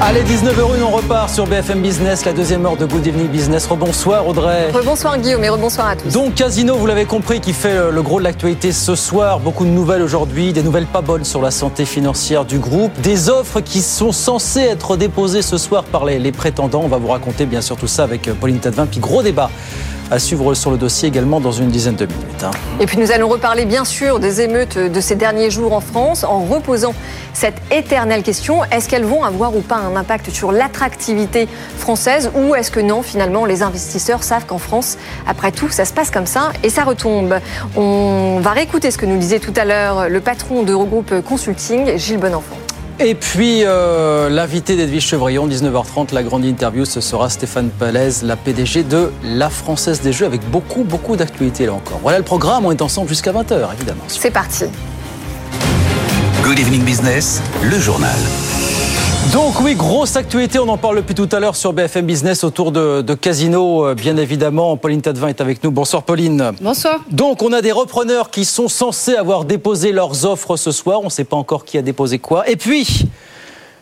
Allez, 19h01, on repart sur BFM Business, la deuxième heure de Good Evening Business. Rebonsoir Audrey. Rebonsoir Guillaume et rebonsoir à tous. Donc Casino, vous l'avez compris, qui fait le gros de l'actualité ce soir. Beaucoup de nouvelles aujourd'hui, des nouvelles pas bonnes sur la santé financière du groupe, des offres qui sont censées être déposées ce soir par les, les prétendants. On va vous raconter bien sûr tout ça avec Pauline Tadevin, puis gros débat à suivre sur le dossier également dans une dizaine de minutes. hein. Et puis nous allons reparler bien sûr des émeutes de ces derniers jours en France en reposant cette éternelle question est-ce qu'elles vont avoir ou pas un impact sur l'attractivité française ou est-ce que non finalement les investisseurs savent qu'en France après tout ça se passe comme ça et ça retombe? On va réécouter ce que nous disait tout à l'heure le patron d'Eurogroupe Consulting Gilles Bonenfant. Et puis, euh, l'invité d'Edwige Chevrillon, 19h30, la grande interview, ce sera Stéphane Palaise, la PDG de la Française des Jeux, avec beaucoup, beaucoup d'actualités là encore. Voilà le programme, on est ensemble jusqu'à 20h, évidemment. C'est parti. Good evening business, le journal. Donc oui, grosse actualité, on en parle depuis tout à l'heure sur BFM Business autour de, de Casino, euh, bien évidemment. Pauline Tadevin est avec nous. Bonsoir Pauline. Bonsoir. Donc on a des repreneurs qui sont censés avoir déposé leurs offres ce soir. On ne sait pas encore qui a déposé quoi. Et puis,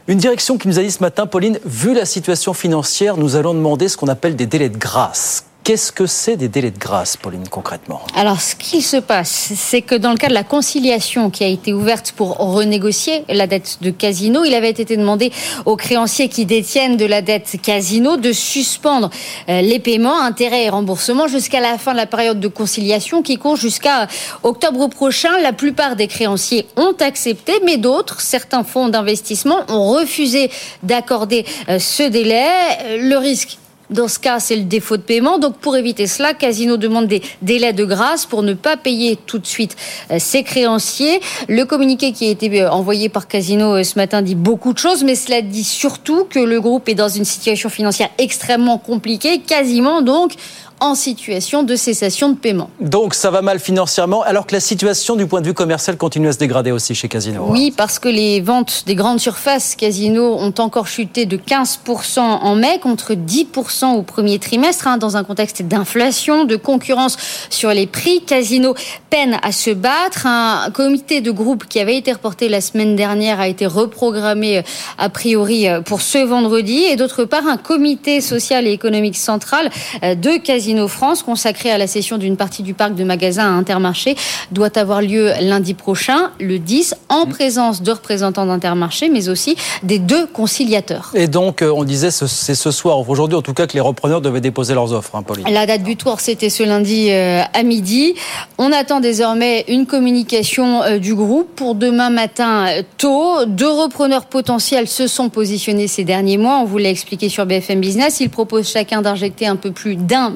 une direction qui nous a dit ce matin, Pauline, vu la situation financière, nous allons demander ce qu'on appelle des délais de grâce. Qu'est-ce que c'est des délais de grâce, Pauline, concrètement Alors, ce qui se passe, c'est que dans le cas de la conciliation qui a été ouverte pour renégocier la dette de Casino, il avait été demandé aux créanciers qui détiennent de la dette Casino de suspendre euh, les paiements, intérêts et remboursements jusqu'à la fin de la période de conciliation qui court jusqu'à octobre prochain. La plupart des créanciers ont accepté, mais d'autres, certains fonds d'investissement, ont refusé d'accorder euh, ce délai. Euh, Le risque dans ce cas, c'est le défaut de paiement. Donc, pour éviter cela, Casino demande des délais de grâce pour ne pas payer tout de suite euh, ses créanciers. Le communiqué qui a été euh, envoyé par Casino euh, ce matin dit beaucoup de choses, mais cela dit surtout que le groupe est dans une situation financière extrêmement compliquée, quasiment donc en situation de cessation de paiement. Donc ça va mal financièrement, alors que la situation du point de vue commercial continue à se dégrader aussi chez Casino. Oui, parce que les ventes des grandes surfaces Casino ont encore chuté de 15% en mai contre 10% au premier trimestre, hein, dans un contexte d'inflation, de concurrence sur les prix. Casino peine à se battre. Un comité de groupe qui avait été reporté la semaine dernière a été reprogrammé euh, a priori euh, pour ce vendredi. Et d'autre part, un comité social et économique central euh, de Casino France, consacré à la cession d'une partie du parc de magasins à Intermarché, doit avoir lieu lundi prochain, le 10, en présence de représentants d'Intermarché, mais aussi des deux conciliateurs. Et donc, euh, on disait, ce- c'est ce soir, aujourd'hui en tout cas, que les repreneurs devaient déposer leurs offres, hein, Pauline. La date butoir, c'était ce lundi euh, à midi. On attend désormais une communication euh, du groupe pour demain matin tôt. Deux repreneurs potentiels se sont positionnés ces derniers mois. On vous l'a expliqué sur BFM Business. Ils proposent chacun d'injecter un peu plus d'un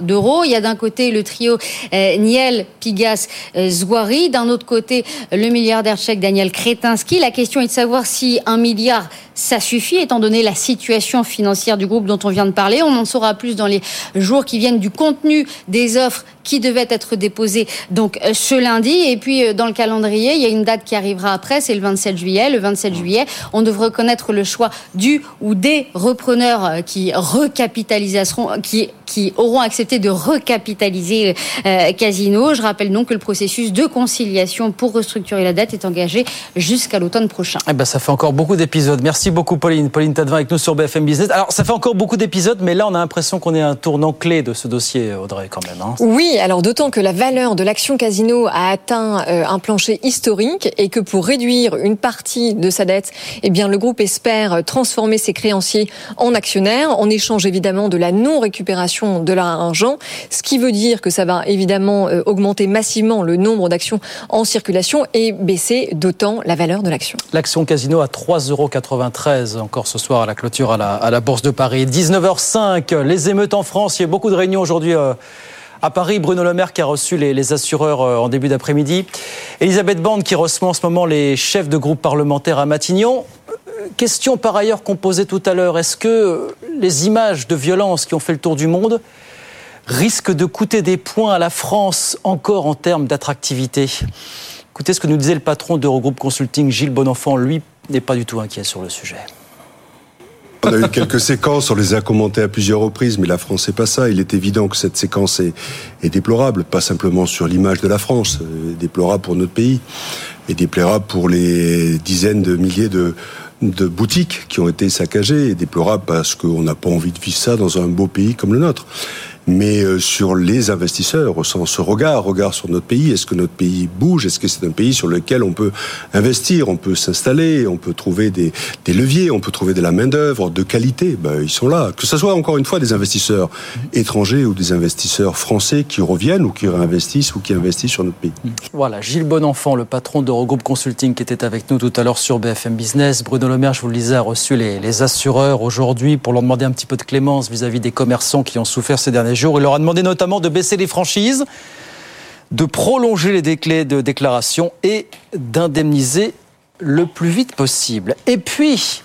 d'euros. Il y a d'un côté le trio euh, Niel, Pigas, euh, Zouari. D'un autre côté, le milliardaire tchèque Daniel Kretinsky. La question est de savoir si un milliard ça suffit, étant donné la situation financière du groupe dont on vient de parler. On en saura plus dans les jours qui viennent du contenu des offres qui devaient être déposées donc euh, ce lundi. Et puis euh, dans le calendrier, il y a une date qui arrivera après, c'est le 27 juillet. Le 27 juillet, on devrait connaître le choix du ou des repreneurs euh, qui recapitaliseront, qui qui auront accepté de recapitaliser Casino. Je rappelle donc que le processus de conciliation pour restructurer la dette est engagé jusqu'à l'automne prochain. Eh ben, ça fait encore beaucoup d'épisodes. Merci beaucoup, Pauline. Pauline Tadevin avec nous sur BFM Business. Alors, ça fait encore beaucoup d'épisodes, mais là, on a l'impression qu'on est à un tournant clé de ce dossier, Audrey, quand même. hein. Oui, alors d'autant que la valeur de l'action Casino a atteint euh, un plancher historique et que pour réduire une partie de sa dette, eh bien le groupe espère transformer ses créanciers en actionnaires en échange évidemment de la non-récupération de l'argent, ce qui veut dire que ça va évidemment euh, augmenter massivement le nombre d'actions en circulation et baisser d'autant la valeur de l'action. L'action Casino à 3,93 euros encore ce soir à la clôture à la, Bourse de Paris. 19h05, les émeutes en France. Il y a beaucoup de réunions aujourd'hui. euh, à Paris, Bruno Le Maire qui a reçu les, les assureurs euh, en début d'après-midi. Elisabeth Borne qui reçoit en ce moment les chefs de groupe parlementaires à Matignon. Euh, Question par ailleurs qu'on posait tout à l'heure. Est-ce que les images de violence qui ont fait le tour du monde risquent de coûter des points à la France encore en termes d'attractivité? Écoutez ce que nous disait le patron d'Eurogroupe Consulting, Gilles Bonenfant. Lui n'est pas du tout inquiet sur le sujet. On a eu quelques séquences, on les a commentées à plusieurs reprises, mais la France c'est pas ça. Il est évident que cette séquence est, déplorable, pas simplement sur l'image de la France, euh, déplorable pour notre pays, et déplorable pour les dizaines de milliers de, de boutiques qui ont été saccagées, et déplorable parce qu'on n'a pas envie de vivre ça dans un beau pays comme le nôtre mais euh, sur les investisseurs, au sens regard, regard sur notre pays. Est-ce que notre pays bouge? Est-ce que c'est un pays sur lequel on peut investir, on peut s'installer, on peut trouver des, des, leviers, on peut trouver de la main d'œuvre de qualité? Ben, Ils sont là. Que ce soit encore une fois des investisseurs étrangers ou des investisseurs français qui reviennent ou qui réinvestissent ou qui investissent sur notre pays. Voilà, Gilles Bonenfant, le patron d'Eurogroupe Consulting, qui était avec nous tout à l'heure sur BFM Business. Bruno Le Maire, je vous le disais, a reçu les, les assureurs aujourd'hui pour leur demander un petit peu de clémence vis-à-vis -vis des commerçants qui ont souffert ces Il leur a demandé notamment de baisser les franchises, de prolonger les délais de déclaration et d'indemniser le plus vite possible. Et puis,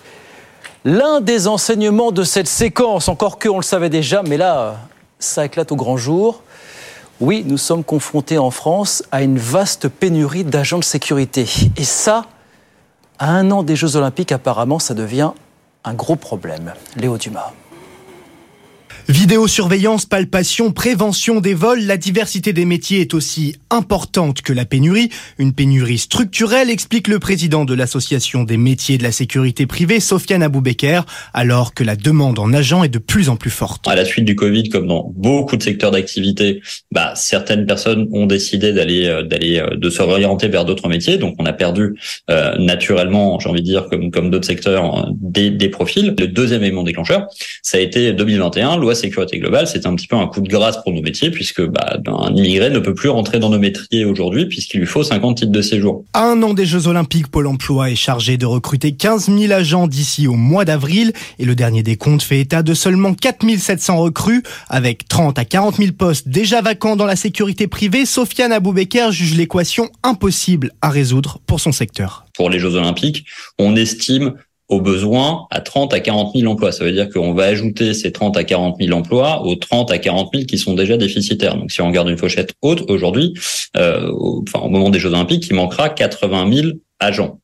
l'un des enseignements de cette séquence, encore que on le savait déjà, mais là, ça éclate au grand jour. Oui, nous sommes confrontés en France à une vaste pénurie d'agents de sécurité. Et ça, à un an des Jeux Olympiques, apparemment, ça devient un gros problème. Léo Dumas. Vidéosurveillance, palpation, prévention des vols, la diversité des métiers est aussi importante que la pénurie. Une pénurie structurelle, explique le président de l'Association des métiers de la sécurité privée, Sofiane Aboubeker, alors que la demande en agents est de plus en plus forte. À la suite du Covid, comme dans beaucoup de secteurs d'activité, bah, certaines personnes ont décidé d'aller, euh, d'aller, euh, de se réorienter vers d'autres métiers. Donc, on a perdu euh, naturellement, j'ai envie de dire, comme, comme d'autres secteurs, des, des profils. Le deuxième élément déclencheur, ça a été 2021, loi sécurité globale, c'est un petit peu un coup de grâce pour nos métiers puisque bah, un immigré ne peut plus rentrer dans nos métiers aujourd'hui puisqu'il lui faut 50 titres de séjour. À un an des Jeux Olympiques, Pôle Emploi est chargé de recruter 15 000 agents d'ici au mois d'avril et le dernier des comptes fait état de seulement 4 700 recrues avec 30 à 40 000 postes déjà vacants dans la sécurité privée. Sofiane Aboubeker juge l'équation impossible à résoudre pour son secteur. Pour les Jeux Olympiques, on estime au besoin à 30 à 40 000 emplois. Ça veut dire qu'on va ajouter ces 30 à 40 000 emplois aux 30 à 40 000 qui sont déjà déficitaires. Donc si on regarde une fourchette haute aujourd'hui, euh, au, enfin, au moment des Jeux Olympiques, il manquera 80 000 agents.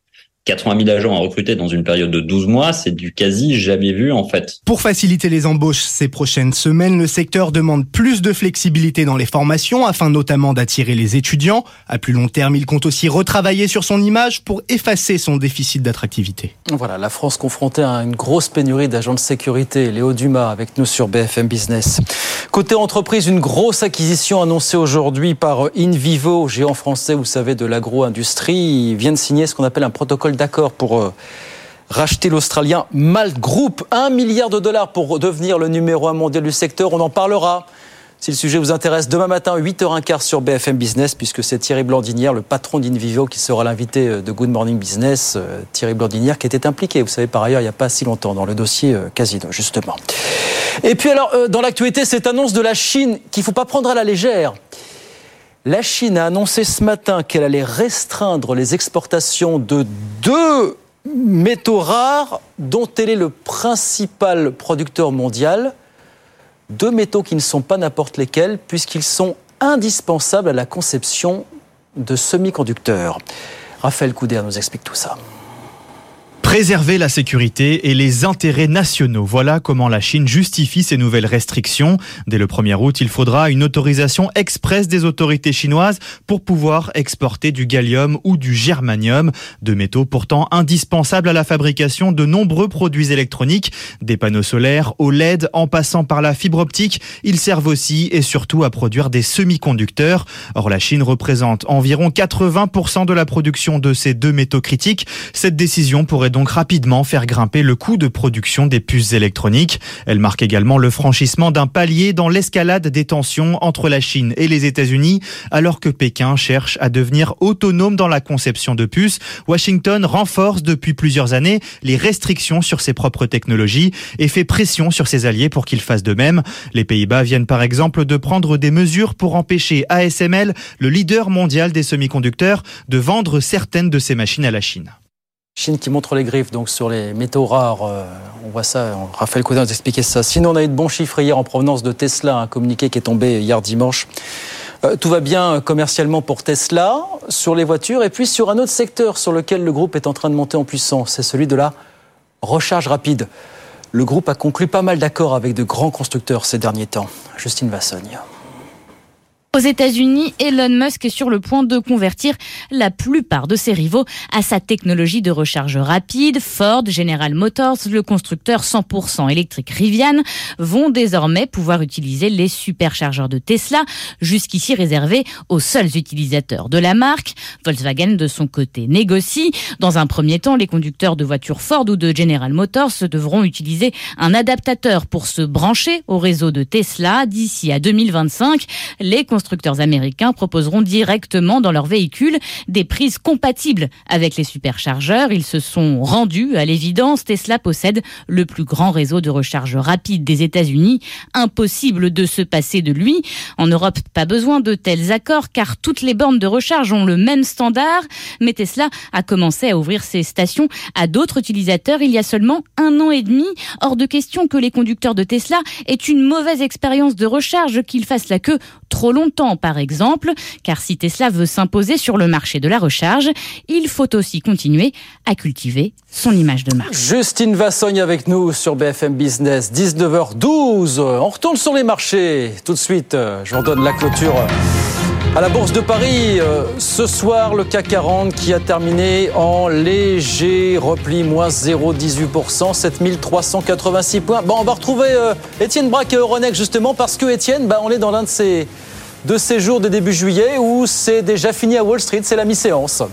80 000 agents à recruter dans une période de 12 mois, c'est du quasi jamais vu en fait. Pour faciliter les embauches ces prochaines semaines, le secteur demande plus de flexibilité dans les formations afin notamment d'attirer les étudiants. À plus long terme, il compte aussi retravailler sur son image pour effacer son déficit d'attractivité. Voilà, la France confrontée à une grosse pénurie d'agents de sécurité. Léo Dumas avec nous sur BFM Business. Côté entreprise, une grosse acquisition annoncée aujourd'hui par InVivo, géant français, vous savez, de l'agro-industrie. Ils viennent signer ce qu'on appelle un protocole d'accord pour euh, racheter l'Australien Malt Group. Un milliard de dollars pour devenir le numéro un mondial du secteur. On en parlera. Si le sujet vous intéresse, demain matin, 8h15 sur BFM Business, puisque c'est Thierry Blandinière, le patron d'Invivo, qui sera l'invité euh, de Good Morning Business. Euh, Thierry Blandinière, qui était impliqué, vous savez, par ailleurs, il n'y a pas si longtemps, dans le dossier Casino, justement. Et puis alors, dans l'actualité, cette annonce de la Chine qu'il ne faut pas prendre à la légère. La Chine a annoncé ce matin qu'elle allait restreindre les exportations de deux métaux rares dont elle est le principal producteur mondial. Deux métaux qui ne sont pas n'importe lesquels puisqu'ils sont indispensables à la conception de semi-conducteurs. Raphaël Couder nous explique tout ça. Préserver la sécurité et les intérêts nationaux. Voilà comment la Chine justifie ces nouvelles restrictions. Dès le 1er août, il faudra une autorisation express des autorités chinoises pour pouvoir exporter du gallium ou du germanium, deux métaux pourtant indispensables à la fabrication de nombreux produits électroniques, des panneaux solaires, au LED, en passant par la fibre optique. Ils servent aussi et surtout à produire des semi-conducteurs. Or, la Chine représente environ 80% de la production de ces deux métaux critiques. Cette décision pourrait donc rapidement faire grimper le coût de production des puces électroniques. Elle marque également le franchissement d'un palier dans l'escalade des tensions entre la Chine et les États-Unis, alors que Pékin cherche à devenir autonome dans la conception de puces. Washington renforce depuis plusieurs années les restrictions sur ses propres technologies et fait pression sur ses alliés pour qu'ils fassent de même. Les Pays-Bas viennent par exemple de prendre des mesures pour empêcher ASML, le leader mondial des semi-conducteurs, de vendre certaines de ses machines à la Chine. Chine qui montre les griffes donc sur les métaux rares. Euh, on voit ça. Raphaël Cousin nous expliquait ça. Sinon, on a eu de bons chiffres hier en provenance de Tesla, un communiqué qui est tombé hier dimanche. Euh, tout va bien commercialement pour Tesla, sur les voitures, et puis sur un autre secteur sur lequel le groupe est en train de monter en puissance, c'est celui de la recharge rapide. Le groupe a conclu pas mal d'accords avec de grands constructeurs ces derniers temps. Justine Vassogne. Aux États-Unis, Elon Musk est sur le point de convertir la plupart de ses rivaux à sa technologie de recharge rapide. Ford, General Motors, le constructeur 100% électrique Rivian vont désormais pouvoir utiliser les superchargeurs de Tesla, jusqu'ici réservés aux seuls utilisateurs de la marque. Volkswagen, de son côté, négocie. Dans un premier temps, les conducteurs de voitures Ford ou de General Motors devront utiliser un adaptateur pour se brancher au réseau de Tesla. D'ici à 2025, les constructeurs américains proposeront directement dans leurs véhicules des prises compatibles avec les superchargeurs. Ils se sont rendus à l'évidence. Tesla possède le plus grand réseau de recharge rapide des États-Unis. Impossible de se passer de lui. En Europe, pas besoin de tels accords car toutes les bornes de recharge ont le même standard. Mais Tesla a commencé à ouvrir ses stations à d'autres utilisateurs il y a seulement un an et demi. Hors de question que les conducteurs de Tesla aient une mauvaise expérience de recharge, qu'ils fassent la queue trop longtemps par exemple, car si Tesla veut s'imposer sur le marché de la recharge, il faut aussi continuer à cultiver son image de marque. Justine Vassogne avec nous sur BFM Business, 19h12. On retourne sur les marchés. Tout de suite, je vous donne la clôture. À la Bourse de Paris, euh, ce soir, le CAC 40 qui a terminé en léger repli, moins 0,18%, 7386 points. Bon, on va retrouver euh, Étienne Braque et Euronext justement parce que Étienne, bah, on est dans l'un de ces de ces jours de début juillet où c'est déjà fini à Wall Street, c'est la mi-séance.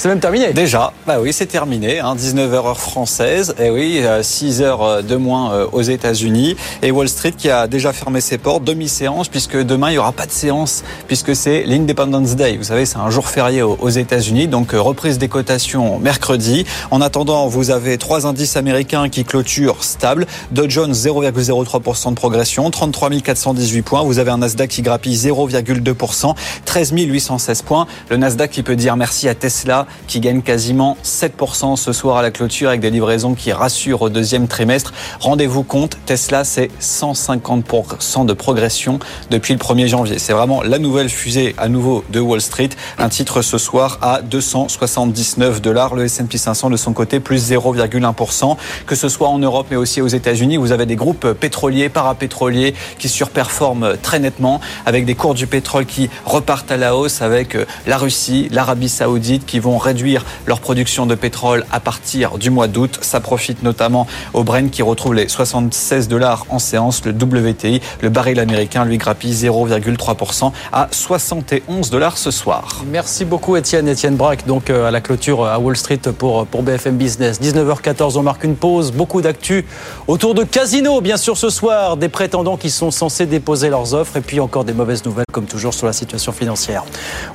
C'est même terminé. Déjà, bah oui, c'est terminé. 19h hein, heure française. Et oui, 6 euh, heures euh, de moins euh, aux États-Unis. Et Wall Street qui a déjà fermé ses portes, demi-séance, puisque demain il n'y aura pas de séance, puisque c'est l'Independence Day. Vous savez, c'est un jour férié aux États-Unis. Donc reprise des cotations mercredi. En attendant, vous avez trois indices américains qui clôturent stable. Dow Jones 0,03% de progression, 33 418 points. Vous avez un Nasdaq qui grappille 0,2%, 13 816 points. Le Nasdaq qui peut dire merci à Tesla qui gagne quasiment 7% ce soir à la clôture avec des livraisons qui rassurent au deuxième trimestre. Rendez-vous compte, Tesla, c'est 150% de progression depuis le 1er janvier. C'est vraiment la nouvelle fusée à nouveau de Wall Street. Un titre ce soir à 279 dollars. Le S&P 500 de son côté, plus 0,1%. Que ce soit en Europe mais aussi aux États-Unis, vous avez des groupes pétroliers, parapétroliers qui surperforment très nettement avec des cours du pétrole qui repartent à la hausse avec la Russie, l'Arabie Saoudite qui vont réduire leur production de pétrole à partir du mois d'août. Ça profite notamment au Brent qui retrouve les 76 dollars en séance. Le WTI, le baril américain, lui grappille 0,3% à 71 dollars ce soir. Merci beaucoup Étienne. Étienne Braque, donc euh, à la clôture à Wall Street pour, pour BFM Business. 19h14, on marque une pause. Beaucoup d'actu autour de Casino, bien sûr, ce soir. Des prétendants qui sont censés déposer leurs offres et puis encore des mauvaises nouvelles, comme toujours, sur la situation financière.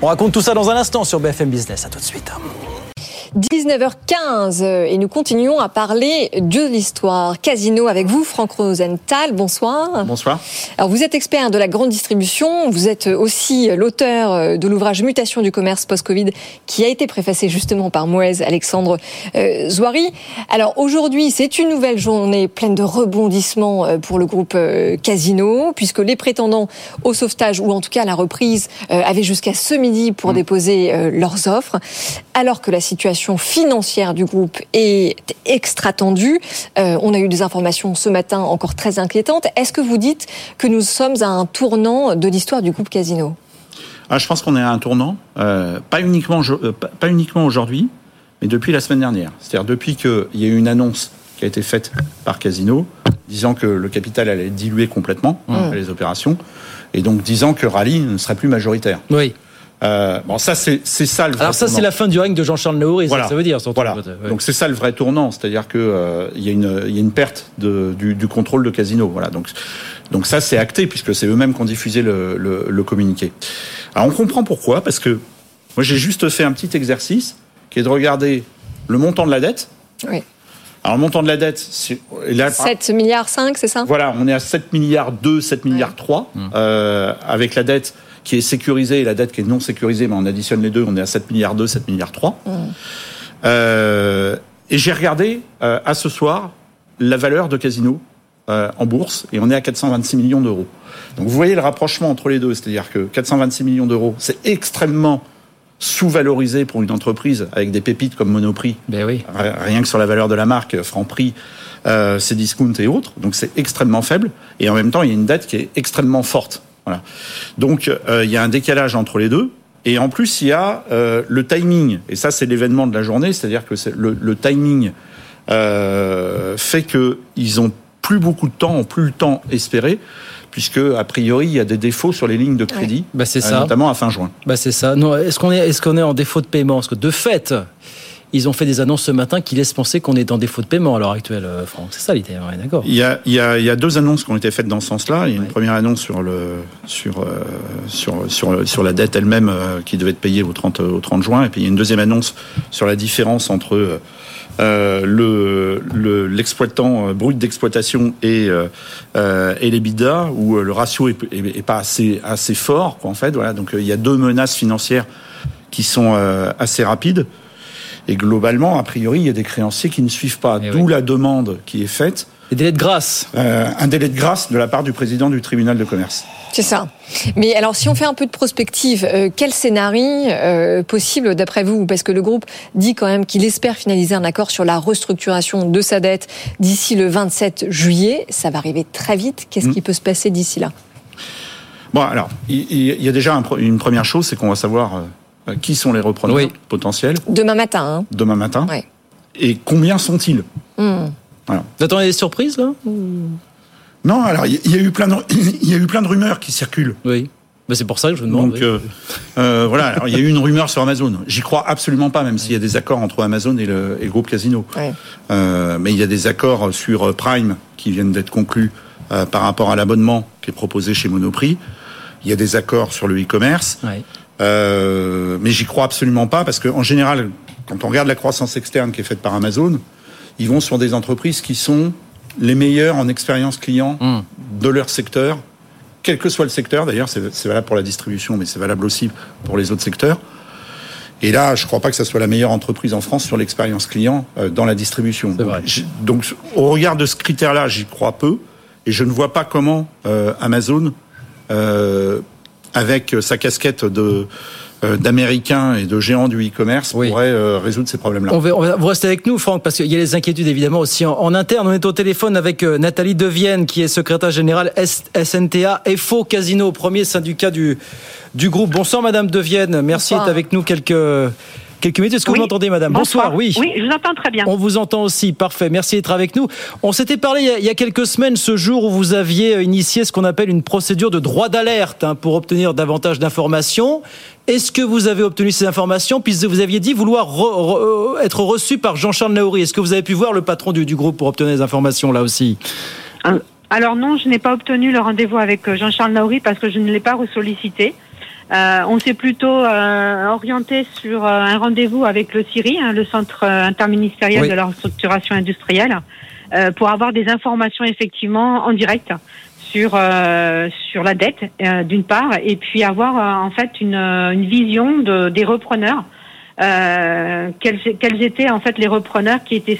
On raconte tout ça dans un instant sur BFM Business. À tout de suite. かも。19h15 et nous continuons à parler de l'histoire. Casino avec vous, Franck Rosenthal. Bonsoir. Bonsoir. Alors vous êtes expert de la grande distribution. Vous êtes aussi l'auteur de l'ouvrage Mutation du commerce post-Covid qui a été préfacé justement par Moez Alexandre euh, Zouari. Alors aujourd'hui, c'est une nouvelle journée pleine de rebondissements euh, pour le groupe euh, Casino puisque les prétendants au sauvetage ou en tout cas à la reprise avaient jusqu'à ce midi pour mmh. déposer leurs offres alors que la situation financière du groupe est extra tendue. Euh, on a eu des informations ce matin encore très inquiétantes. Est-ce que vous dites que nous sommes à un tournant de l'histoire du groupe Casino? Ah, Je pense qu'on est à un tournant, euh, pas uniquement, euh, pas uniquement aujourd'hui, mais depuis la semaine dernière. C'est-à-dire depuis qu'il y a eu une annonce qui a été faite par Casino, disant que le capital allait diluer complètement mmh. les opérations, et donc disant que Rally ne serait plus majoritaire. Oui. Euh, bon, ça, c'est ça le vrai Alors, ça, c'est la fin du règne de Jean-Charles Naouri, voilà. ça, veut dire. Voilà. Donc, c'est ça le vrai tournant. C'est-à-dire qu'il euh, y, y, a une perte de, du, du, contrôle de Casino. Voilà. Donc, donc ça, c'est acté, puisque c'est eux-mêmes qui ont diffusé le, le, le, communiqué. Alors, on comprend pourquoi, parce que moi, j'ai juste fait un petit exercice qui est de regarder le montant de la dette. Oui. Alors, le montant de la dette, c'est. 7 milliards 5, c'est ça? Voilà, on est à 7 milliards 2, 7 milliards 3, mmh. euh, avec la dette qui est sécurisée et la dette qui est non sécurisée, mais on additionne les deux, on est à 7 milliards 2, 7 milliards 3. Mmh. Euh, et j'ai regardé euh, à ce soir la valeur de Casino euh, en bourse et on est à 426 millions d'euros. Donc vous voyez le rapprochement entre les deux, c'est-à-dire que 426 millions d'euros, c'est extrêmement sous-valorisé pour une entreprise avec des pépites comme Monoprix. Ben oui. Rien que sur la valeur de la marque, Franprix, euh, Cdiscount et autres. Donc c'est extrêmement faible. Et en même temps, il y a une dette qui est extrêmement forte. Voilà. Donc euh, il y a un décalage entre les deux. Et en plus, il y a euh, le timing. Et ça, c'est l'événement de la journée. C'est-à-dire que le, le, timing euh, fait qu'ils ont plus beaucoup de temps, ont plus le temps espéré puisque a priori il y a des défauts sur les lignes de crédit, bah, c'est euh, ça. notamment à fin juin. Bah c'est ça. Non, est-ce qu'on est, est-ce qu'on est en défaut de paiement? Parce que de fait, ils ont fait des annonces ce matin qui laissent penser qu'on est en défaut de paiement à l'heure actuelle, euh, Franck. C'est ça l'idée, ouais, d'accord. Il y, a, il, y a, il y a deux annonces qui ont été faites dans ce sens-là. Il y a une première annonce sur, le, sur, euh, sur, sur, sur la dette elle-même euh, qui devait être payée au 30, au 30 juin. Et puis il y a une deuxième annonce sur la différence entre euh, le l'exploitant brut d'exploitation et euh, et les bidas où le ratio est, est, est, pas assez assez fort quoi, en fait voilà donc il y a deux menaces financières qui sont assez rapides et globalement a priori il y a des créanciers qui ne suivent pas d'où oui. la demande qui est faite des délais de grâce euh, un délai de grâce de la part du président du tribunal de commerce c'est ça. Mais alors, si on fait un peu de prospective, euh, quel scénario euh, possible d'après vous? Parce que le groupe dit quand même qu'il espère finaliser un accord sur la restructuration de sa dette d'ici le 27 juillet. Ça va arriver très vite. Qu'est-ce mmh. qui peut se passer d'ici là? Bon, alors, il, y a déjà un, une première chose, c'est qu'on va savoir euh, qui sont les repreneurs oui. potentiels. Demain matin. Hein. Demain matin. Ouais. Et combien sont-ils? Mmh. voilà. Vous attendez des surprises là? Non, alors il y, y, a eu plein de, il y a eu plein de rumeurs qui circulent. Oui. Ben c'est pour ça que je vous demande. Donc euh, euh, voilà, il y a eu une rumeur sur Amazon. J'y crois absolument pas, même s'il y a des accords entre Amazon et le, et le groupe Casino. Ouais. Euh, mais il y a des accords sur Prime qui viennent d'être conclus euh, par rapport à l'abonnement qui est proposé chez Monoprix. Il y a des accords sur le e-commerce. Ouais. Euh, mais j'y crois absolument pas parce qu'en général, quand on regarde la croissance externe qui est faite par Amazon, ils vont sur des entreprises qui sont les meilleurs en expérience client mmh. de leur secteur, quel que soit le secteur. D'ailleurs, c'est valable pour la distribution, mais c'est valable aussi pour les autres secteurs. Et là, je ne crois pas que ce soit la meilleure entreprise en France sur l'expérience client euh, dans la distribution. Donc, donc, au regard de ce critère-là, j'y crois peu. Et je ne vois pas comment euh, Amazon, euh, avec sa casquette de d'Américains et de géants du e-commerce oui. pourraient euh, résoudre ces problèmes-là. On, on va, vous restez avec nous, Franck, parce qu'il y a les inquiétudes évidemment aussi en, en, interne. On est au téléphone avec euh, Nathalie Devienne, qui est secrétaire générale SNTA FO Casino, premier syndicat du, du groupe. Bonsoir, Madame Devienne. Merci d'être avec nous quelques quelques minutes. Est-ce que oui. vous m'entendez, madame? Bonsoir. Bonsoir, oui. Oui, je vous entends très bien. On vous entend aussi, parfait. Merci d'être avec nous. On s'était parlé il y, a, il y, a, quelques semaines, ce jour où vous aviez initié ce qu'on appelle une procédure de droit d'alerte hein, pour obtenir davantage d'informations. Est-ce que vous avez obtenu ces informations? Puisque vous aviez dit vouloir re, re, être reçu par Jean-Charles Naouri. Est-ce que vous avez pu voir le patron du, du groupe pour obtenir des informations là aussi? Alors non, je n'ai pas obtenu le rendez-vous avec euh, Jean-Charles Naouri parce que je ne l'ai pas ressollicité. Euh, on s'est plutôt euh, orienté sur euh, un rendez-vous avec le CIRI, hein, le Centre interministériel oui. de la restructuration industrielle, euh, pour avoir des informations effectivement en direct sur euh, sur la dette d'une part, et puis avoir en fait une, une vision de, des repreneurs. Quels, quels, étaient en fait les repreneurs qui étaient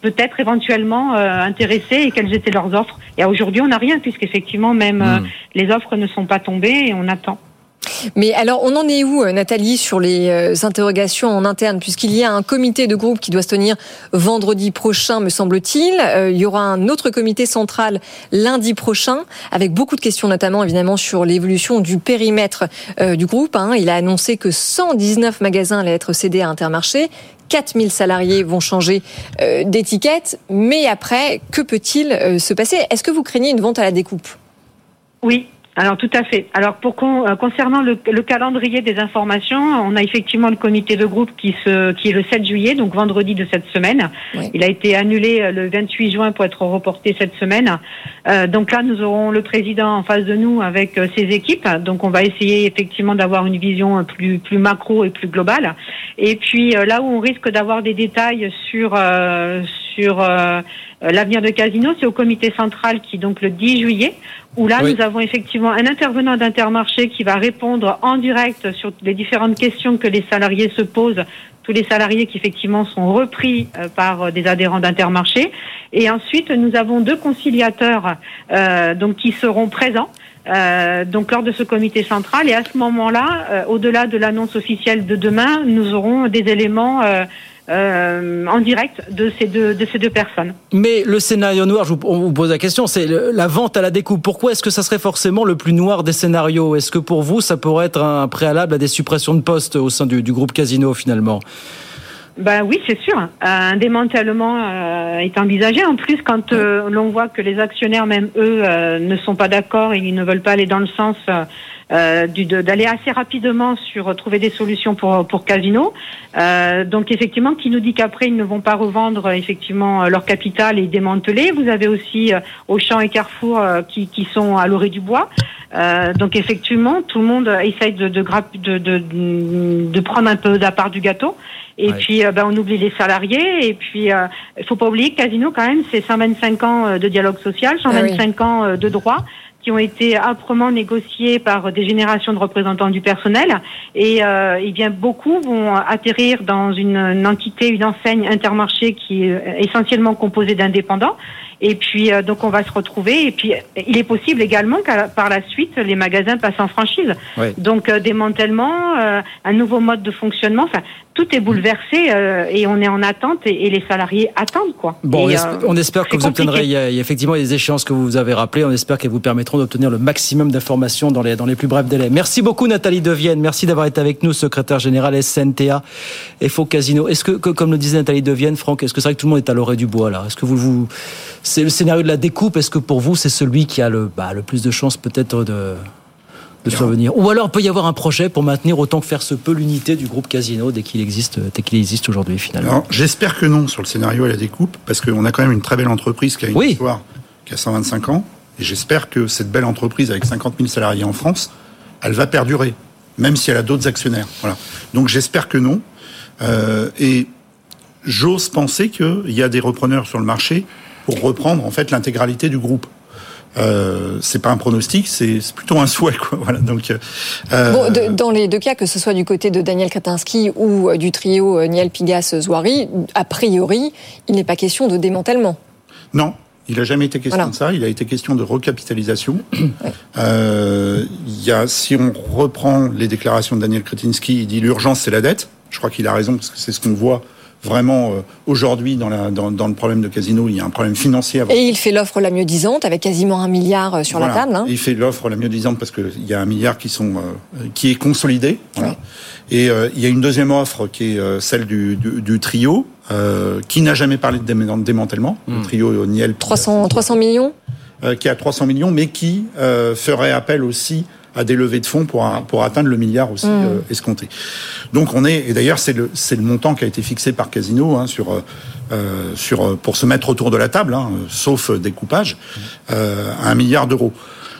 peut-être éventuellement intéressés et quelles étaient leurs offres. Et aujourd'hui, on n'a rien puisqu'effectivement même mmh. les offres ne sont pas tombées et on attend. Mais alors, on en est où, Nathalie, sur les euh, interrogations en interne? Puisqu'il y a un comité de groupe qui doit se tenir vendredi prochain, me semble-t-il. Euh, il y aura un autre comité central lundi prochain, avec beaucoup de questions, notamment, évidemment, sur l'évolution du périmètre euh, du groupe. Hein. Il a annoncé que 119 magasins allaient être cédés à Intermarché. 4000 salariés vont changer euh, d'étiquette. Mais après, que peut-il euh, se passer? Est-ce que vous craignez une vente à la découpe? Oui, alors tout à fait. Alors pour con, euh, concernant le, le, calendrier des informations, on a effectivement le comité de groupe qui se qui est le 7 juillet, donc vendredi de cette semaine. Oui. Il a été annulé le 28 juin pour être reporté cette semaine. Euh, donc là, nous aurons le président en face de nous avec euh, ses équipes. Donc on va essayer effectivement d'avoir une vision plus plus macro et plus globale. Et puis euh, là où on risque d'avoir des détails sur sur l'avenir de Casino, c'est au comité central qui donc le 10 juillet où là, Oui. nous avons effectivement un intervenant d'Intermarché qui va répondre en direct sur les différentes questions que les salariés se posent, tous les salariés qui effectivement sont repris euh, par euh, des adhérents d'Intermarché. Et ensuite, nous avons deux conciliateurs euh, donc qui seront présents. euh, donc lors de ce comité central et à ce moment-là, euh, au-delà de l'annonce officielle de demain, nous aurons des éléments euh, en direct de ces deux de ces deux personnes. Mais le scénario noir, je vous, on vous pose la question, c'est la vente à la découpe. Pourquoi est-ce que ça serait forcément le plus noir des scénarios? Est-ce que pour vous, ça pourrait être un préalable à des suppressions de postes au sein du, du groupe Casino finalement? Ben oui, c'est sûr. Un démantèlement euh, est envisagé. En plus, quand euh, l'on voit que les actionnaires, même eux, euh, ne sont pas d'accord et ils ne veulent pas aller dans le sens euh, du- de- d'aller assez rapidement sur trouver des solutions pour pour Casino. Euh, donc effectivement, qui nous dit qu'après ils ne vont pas revendre effectivement euh, leur capital et démanteler. Vous avez aussi euh, Auchan et Carrefour euh, qui qui sont à l'orée du bois. Euh, donc effectivement, tout le monde essaye de de, de, de, de prendre un peu de la part du gâteau. Et Ouais. puis, euh, ben, on oublie les salariés. Et puis, euh, il faut pas oublier que Casino, quand même, c'est 125 ans euh, de dialogue social, 125 ans euh, de droits qui ont été âprement négociés par des générations de représentants du personnel. Et, euh, eh bien, beaucoup vont atterrir dans une, une entité, une enseigne intermarché qui est essentiellement composée d'indépendants. Et puis, euh, donc, on va se retrouver. Et puis, il est possible également qu'à par la suite, les magasins passent en franchise. Donc, euh, démantèlement, euh, un nouveau mode de fonctionnement. Enfin, tout est bouleversé et on est en attente et, et les salariés attendent, quoi. Bon, on, Et, esp- on espère que vous obtiendrez, il y, a, il y a effectivement des échéances que vous avez rappelées, on espère qu'elles vous permettront d'obtenir le maximum d'informations dans les, dans les plus brefs délais. Merci beaucoup Nathalie Devienne, merci d'avoir été avec nous, secrétaire générale SNTA FO Casino. Est-ce que, que, comme le disait Nathalie Devienne, Franck, est-ce que c'est vrai que tout le monde est à l'orée du bois là? Est-ce que vous, vous c'est le scénario de la découpe, est-ce que pour vous c'est celui qui a le, bah, le plus de chances peut-être de de survenir? Ou alors, peut y avoir un projet pour maintenir autant que faire se peut l'unité du groupe Casino dès qu'il existe, dès qu'il existe aujourd'hui, finalement? J'espère que non sur le scénario à la découpe, parce qu'on a quand même une très belle entreprise qui a une histoire qui a 125 ans, et j'espère que cette belle entreprise avec 50 000 salariés en France, elle va perdurer, même si elle a d'autres actionnaires. Voilà. Donc j'espère que non. Euh, et j'ose penser qu'il y a des repreneurs sur le marché pour reprendre en fait l'intégralité du groupe. Euh, c'est pas un pronostic, c'est plutôt un souhait. Quoi. Voilà. Donc, euh, Bon, de- dans les deux cas, que ce soit du côté de Daniel Kretinsky ou euh, du trio euh, Niel Pigas-Zouari, a priori, il n'est pas question de démantèlement. Non, il n'a jamais été question Voilà. de ça. Il a été question de recapitalisation. Euh, il y a, si on reprend les déclarations de Daniel Kretinsky, il dit l'urgence c'est la dette. Je crois qu'il a raison parce que c'est ce qu'on voit vraiment euh, aujourd'hui dans, la, dans, dans le problème de Casino. Il y a un problème financier. à Et il fait l'offre la mieux disante, avec quasiment un milliard euh, sur la table. hein. Il fait l'offre la mieux disante parce qu'il y a un milliard qui, sont, euh, qui est consolidé. Voilà. Et euh, il y a une deuxième offre qui est euh, celle du, du, du trio, euh, qui n'a jamais parlé de déma- démantèlement. Hmm. Le trio euh, Niel. 300, 300 millions? Euh, qui à 300 millions, mais qui euh, ferait appel aussi à des levées de fonds pour, un- pour atteindre le milliard aussi Mm. euh, escompté. Donc on est, et d'ailleurs c'est le, c'est le montant qui a été fixé par Casino hein, sur, euh, euh, sur, pour se mettre autour de la table, hein, sauf découpage, euh, à un milliard d'euros.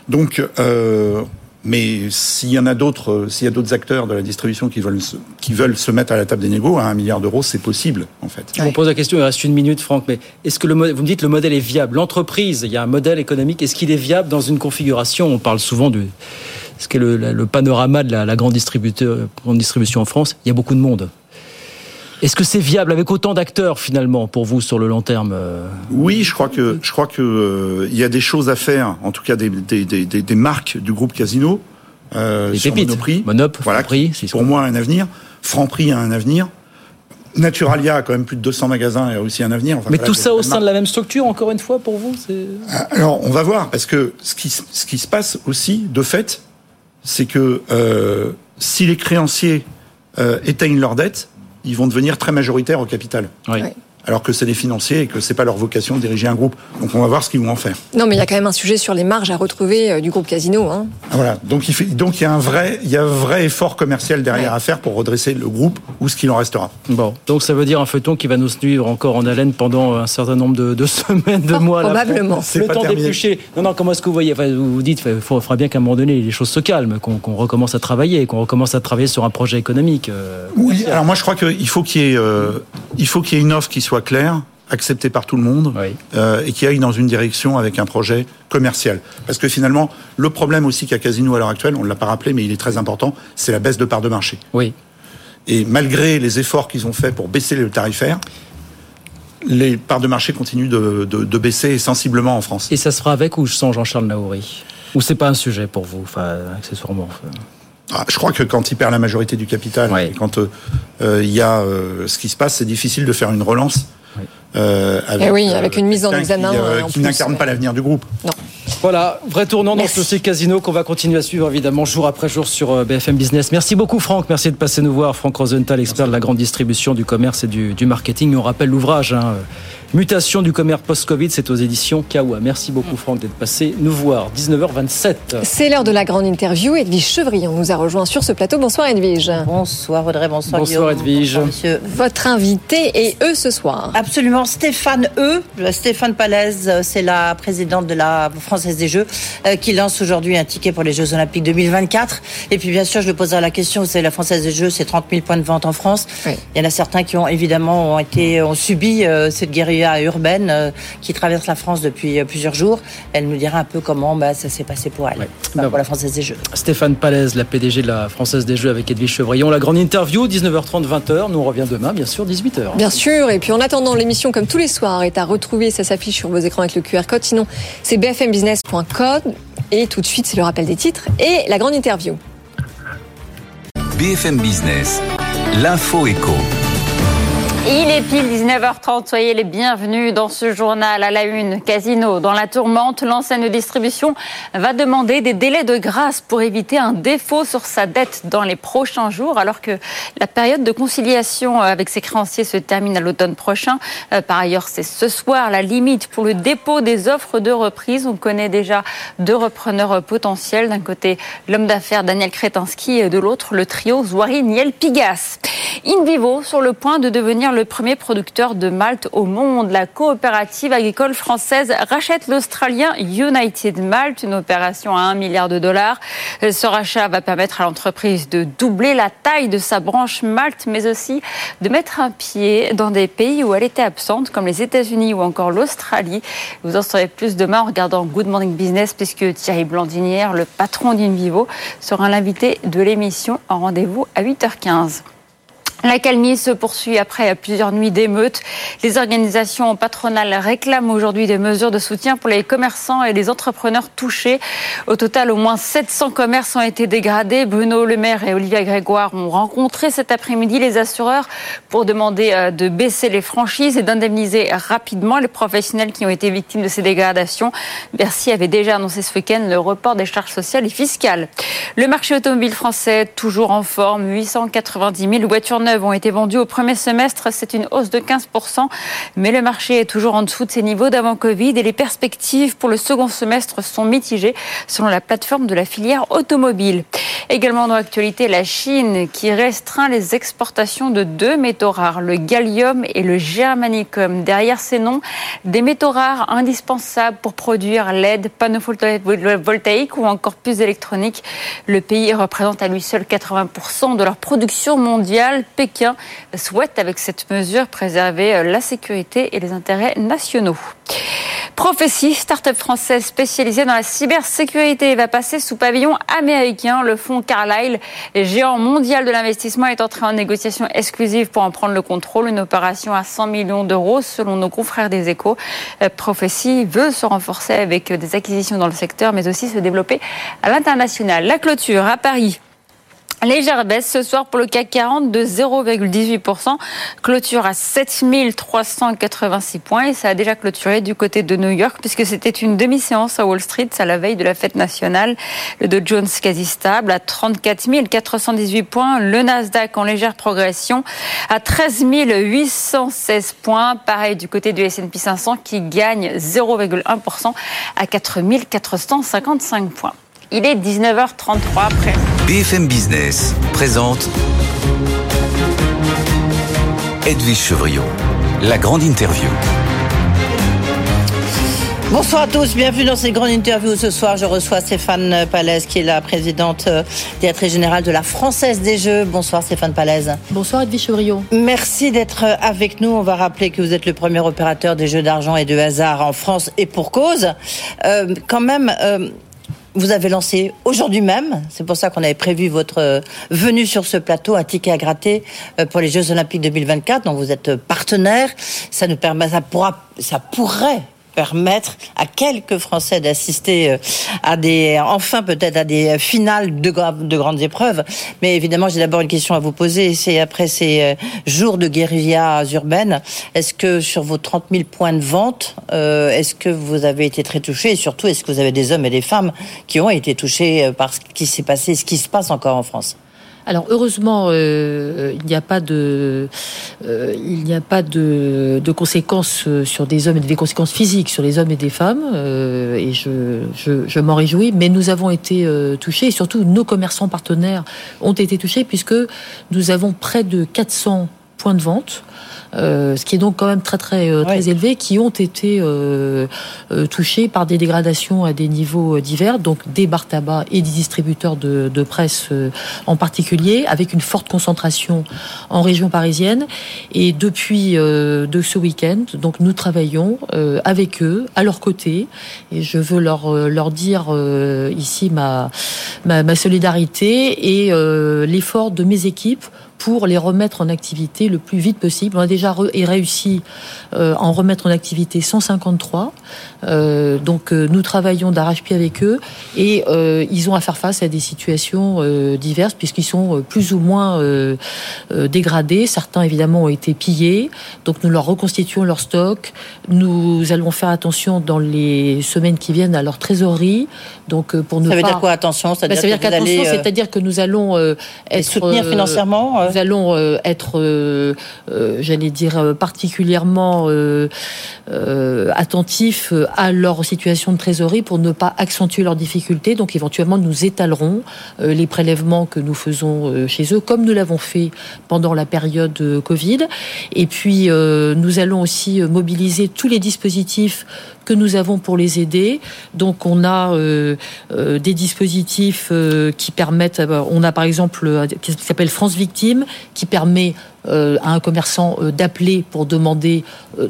Donc, euh, mais s'il y en a d'autres, s'il y a d'autres acteurs de la distribution qui veulent se, qui veulent se mettre à la table des négos, à un milliard d'euros, c'est possible en fait. Je vous pose la question, il reste une minute, Franck, mais est-ce que le vous me dites le modèle est viable? L'entreprise, il y a un modèle économique, est-ce qu'il est viable dans une configuration? On parle souvent de ce qu'est le, le panorama de la, la grande, distributeur- grande distribution en France. Il y a beaucoup de monde. Est-ce que c'est viable avec autant d'acteurs finalement pour vous sur le long terme euh? Oui, je crois que je crois que euh, il y a des choses à faire, en tout cas des, des, des, des- des marques du groupe Casino. Euh, Des sur pépites. Monoprix. Monop, voilà, qui, pour moi a un avenir. Franprix a un avenir. Naturalia a quand même plus de 200 magasins et a aussi un avenir. Enfin, Mais voilà, tout ça au sein marques. de la même structure, encore une fois, pour vous c'est- Alors, on va voir, parce que ce qui, ce qui se passe aussi, de fait, c'est que euh, si les créanciers euh, éteignent leurs dettes, ils vont devenir très majoritaires au capital. Alors que c'est des financiers et que c'est pas leur vocation de diriger un groupe. Donc on va voir ce qu'ils vont en faire. Non, mais il y a quand même un sujet sur les marges à retrouver euh, du groupe Casino. Hein. Ah, Voilà. Donc il fait, donc il y a un vrai, il y a un vrai effort commercial derrière à faire pour redresser le groupe ou ce qu'il en restera. Bon, donc ça veut dire un feuilleton qui va nous suivre encore en haleine pendant un certain nombre de, de semaines, de mois. là. probablement. Le C'est pas temps d'éplucher. Non, non, comment est-ce que vous voyez? Enfin, Vous vous dites, il faudra bien qu'à un moment donné, les choses se calment, qu'on qu'on recommence à travailler, qu'on recommence à travailler sur un projet économique. euh, Oui. Alors moi je crois qu'il faut qu'il y ait, euh, il faut qu'il y ait une offre qui soit claire accepté par tout le monde euh, et qui aille dans une direction avec un projet commercial. Parce que finalement, le problème aussi qu'a Casino à l'heure actuelle, on ne l'a pas rappelé, mais il est très important, c'est la baisse de part de marché. Oui. Et malgré les efforts qu'ils ont faits pour baisser le tarifaire, les parts de marché continuent de, de, de, baisser sensiblement en France. Et ça se fera avec ou sans Jean-Charles Naouri? Ou c'est pas un sujet pour vous, enfin, accessoirement ah, je crois que quand il perd la majorité du capital, et quand euh, euh, il y a euh, ce qui se passe, c'est difficile de faire une relance. Euh, avec, eh oui, avec une mise en examen. Qui, qui n'incarne pas l'avenir du groupe. Non. Voilà, vrai tournant dans ce dossier casino qu'on va continuer à suivre évidemment jour après jour sur BFM Business. Merci beaucoup Franck, merci de passer nous voir. Franck Rosenthal, expert de la grande distribution, du commerce et du, du marketing. On rappelle l'ouvrage. Hein, Mutation du commerce post-Covid, c'est aux éditions Kawa. Merci beaucoup Franck d'être passé nous voir. 19h27. C'est l'heure de la grande interview. Edwige Chevrillon nous a rejoint sur ce plateau. Bonsoir Edwige. Bonsoir Audrey, bonsoir Bonsoir Edwige. Bonsoir, Votre invité et eux ce soir. Absolument, Stéphane E. Stéphane Palaise, c'est la présidente de la Française des Jeux euh, qui lance aujourd'hui un ticket pour les Jeux Olympiques 2024. Et puis bien sûr, je lui poserai la question, vous savez, la Française des Jeux, c'est 30 000 points de vente en France. Il y en a certains qui ont évidemment ont été, ont subi euh, cette guérilla urbaine euh, qui traverse la France depuis euh, plusieurs jours. Elle nous dira un peu comment bah, ça s'est passé pour elle, bah, pour la Française des Jeux. Stéphane Palaise, la PDG de la Française des Jeux avec Edwige Chevrillon. La grande interview, 19h30, 20h. Nous on revient demain, bien sûr, 18h. Bien sûr. Et puis en attendant, l'émission, comme tous les soirs, est à retrouver. Ça s'affiche sur vos écrans avec le QR code. Sinon, c'est Et tout de suite, c'est le rappel des titres et la grande interview. BFM Business, l'info éco. Il est pile 19h30, soyez les bienvenus dans ce journal à la une. Casino dans la tourmente, l'enseigne de distribution va demander des délais de grâce pour éviter un défaut sur sa dette dans les prochains jours, alors que la période de conciliation avec ses créanciers se termine à l'automne prochain. Euh, par ailleurs, c'est ce soir la limite pour le dépôt des offres de reprise. On connaît déjà deux repreneurs potentiels. D'un côté, l'homme d'affaires Daniel Kretinsky et de l'autre, le trio Zouari Niel Pigas. In vivo sur le point de devenir le premier producteur de malt au monde. La coopérative agricole française rachète l'Australien United Malt, une opération à 1 milliard de dollars. Ce rachat va permettre à l'entreprise de doubler la taille de sa branche malt, mais aussi de mettre un pied dans des pays où elle était absente, comme les États-Unis ou encore l'Australie. Vous en saurez plus demain en regardant Good Morning Business, puisque Thierry Blandinière, le patron d'Invivo, sera l'invité de l'émission en rendez-vous à 8h15. La calmie se poursuit après plusieurs nuits d'émeutes. Les organisations patronales réclament aujourd'hui des mesures de soutien pour les commerçants et les entrepreneurs touchés. Au total, au moins 700 commerces ont été dégradés. Bruno Le Maire et Olivia Grégoire ont rencontré cet après-midi les assureurs pour demander euh, de baisser les franchises et d'indemniser rapidement les professionnels qui ont été victimes de ces dégradations. Bercy avait déjà annoncé ce week-end le report des charges sociales et fiscales. Le marché automobile français toujours en forme, 890 000 voitures ont été vendues au premier semestre. C'est une hausse de 15%, mais le marché est toujours en dessous de ses niveaux d'avant Covid et les perspectives pour le second semestre sont mitigées selon la plateforme de la filière automobile. Également dans l'actualité, la Chine qui restreint les exportations de deux métaux rares, le gallium et le germanicum. Derrière ces noms, des métaux rares indispensables pour produire LED, panneaux voltaïques ou encore puces électroniques. Le pays représente à lui seul 80% de leur production mondiale. Pékin souhaite avec cette mesure préserver euh, la sécurité et les intérêts nationaux. Prophétie, start-up française spécialisée dans la cybersécurité, va passer sous pavillon américain. Le fonds Carlyle, géant mondial de l'investissement, est entré en négociation exclusive pour en prendre le contrôle. Une opération à 100 millions d'euros, selon nos confrères des Échos. Euh, Prophétie veut se renforcer avec des acquisitions dans le secteur, mais aussi se développer à l'international. La clôture à Paris Légère baisse ce soir pour le CAC 40 de 0,18%, clôture à 7386 points et ça a déjà clôturé du côté de New York puisque c'était une demi-séance à Wall Street à la veille de la fête nationale. Le Dow Jones quasi stable à 34 418 points, le Nasdaq en légère progression à 13 816 points, pareil du côté du S&P 500 qui gagne 0,1% à 4 455 points. Il est 19h33 après. BFM Business présente Edwige Chevrillon, la grande interview. Bonsoir à tous, bienvenue dans cette grande interview. Ce soir, je reçois Stéphane Palaise, qui est la présidente euh, directrice générale de la Française des Jeux. Bonsoir Stéphane Palaise. Bonsoir Edwige Chevrillon. Merci d'être euh, avec nous. On va rappeler que vous êtes le premier opérateur des jeux d'argent et de hasard en France et pour cause. Euh, quand même, euh, vous avez lancé aujourd'hui même, c'est pour ça qu'on avait prévu votre euh, venue sur ce plateau, un ticket à gratter euh, pour les Jeux Olympiques 2024, dont vous êtes partenaire. Ça nous permet, ça pourra, ça pourrait permettre à quelques Français d'assister euh, à des, enfin peut-être à des finales de, gra- de grandes épreuves. Mais évidemment, j'ai d'abord une question à vous poser. C'est après ces euh, jours de guérilla urbaine, est-ce que sur vos 30 000 points de vente, euh, est-ce que vous avez été très touchés? Et surtout, est-ce que vous avez des hommes et des femmes qui ont été touchés par ce qui s'est passé, ce qui se passe encore en France? Alors heureusement, euh, il n'y a pas de, euh, il n'y a pas de, conséquences euh, sur des hommes et des conséquences physiques sur les hommes et des femmes, euh, et je, je, m'en réjouis. Mais nous avons été euh, touchés, et surtout nos commerçants partenaires ont été touchés puisque nous avons près de 400 points de vente. euh, ce qui est donc quand même très très euh, très élevé, qui ont été euh, euh, touchés par des dégradations à des niveaux euh, divers, donc des bars tabac et des distributeurs de, de presse euh, en particulier, avec une forte concentration en région parisienne. Et depuis euh, de ce week-end, donc nous travaillons euh, avec eux, à leur côté, et je veux leur leur dire euh, ici ma ma, ma solidarité et euh, l'effort de mes équipes pour les remettre en activité le plus vite possible. On a déjà réussi euh, à en remettre en activité 153. Euh, donc euh, nous travaillons d'arrache-pied avec eux et euh, ils ont à faire face à des situations euh, diverses puisqu'ils sont euh, plus ou moins euh, euh, dégradés. Certains évidemment ont été pillés. Donc nous leur reconstituons leur stock. Nous allons faire attention dans les semaines qui viennent à leur trésorerie. Donc euh, pour ne Ça veut pas dire quoi, attention Bah, ça veut dire que vous qu'attention, allez, euh, c'est-à-dire que nous allons euh, être soutenir euh, financièrement, euh Nous allons euh, être, j'allais dire, particulièrement euh, euh, attentifs à leur situation de trésorerie pour ne pas accentuer leurs difficultés. Donc éventuellement, nous étalerons euh, les prélèvements que nous faisons chez eux, comme nous l'avons fait pendant la période Covid. Et puis, euh, nous allons aussi mobiliser tous les dispositifs que nous avons pour les aider. Donc on a euh, euh, des dispositifs euh, qui permettent, on a par exemple qui s'appelle France Victime, qui permet à un commerçant d'appeler pour demander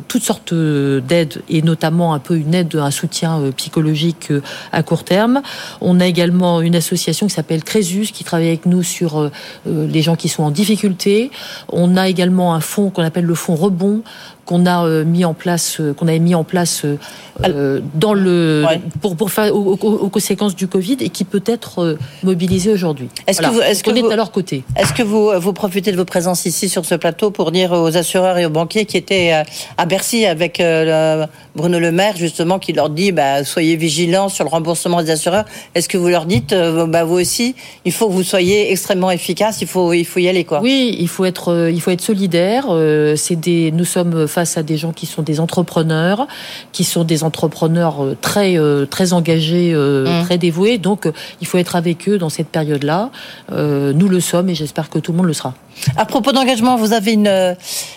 toutes sortes euh, d'aides et notamment un peu une aide, un soutien euh, psychologique euh, à court terme. On a également une association qui s'appelle Crésus qui travaille avec nous sur euh, euh, les gens qui sont en difficulté. On a également un fonds qu'on appelle le fonds rebond qu'on a euh, mis en place, euh, qu'on avait mis en place euh, euh, dans le pour pour faire aux, conséquences du Covid et qui peut être euh, mobilisé aujourd'hui. Est-ce Voilà. que vous, est-ce que on vous- est à leur côté Est-ce que vous, vous profitez de vos présences ici sur ce plateau pour dire aux assureurs et aux banquiers qui étaient euh, à Bercy avec euh, Bruno Le Maire, justement, qui leur dit bah, soyez vigilants sur le remboursement des assureurs Est-ce que vous leur dites, euh, bah, vous aussi, il faut que vous soyez extrêmement efficace, il faut, il faut y aller quoi? Oui, il faut être, euh, il faut être solidaire. Euh, C'est des, nous sommes face à des gens qui sont des entrepreneurs, qui sont des entrepreneurs très, euh, très engagés, euh, Mmh. très dévoués. Donc, il faut être avec eux dans cette période-là. Euh, nous le sommes et j'espère que tout le monde le sera. À propos d'engagement, vous avez une, euh,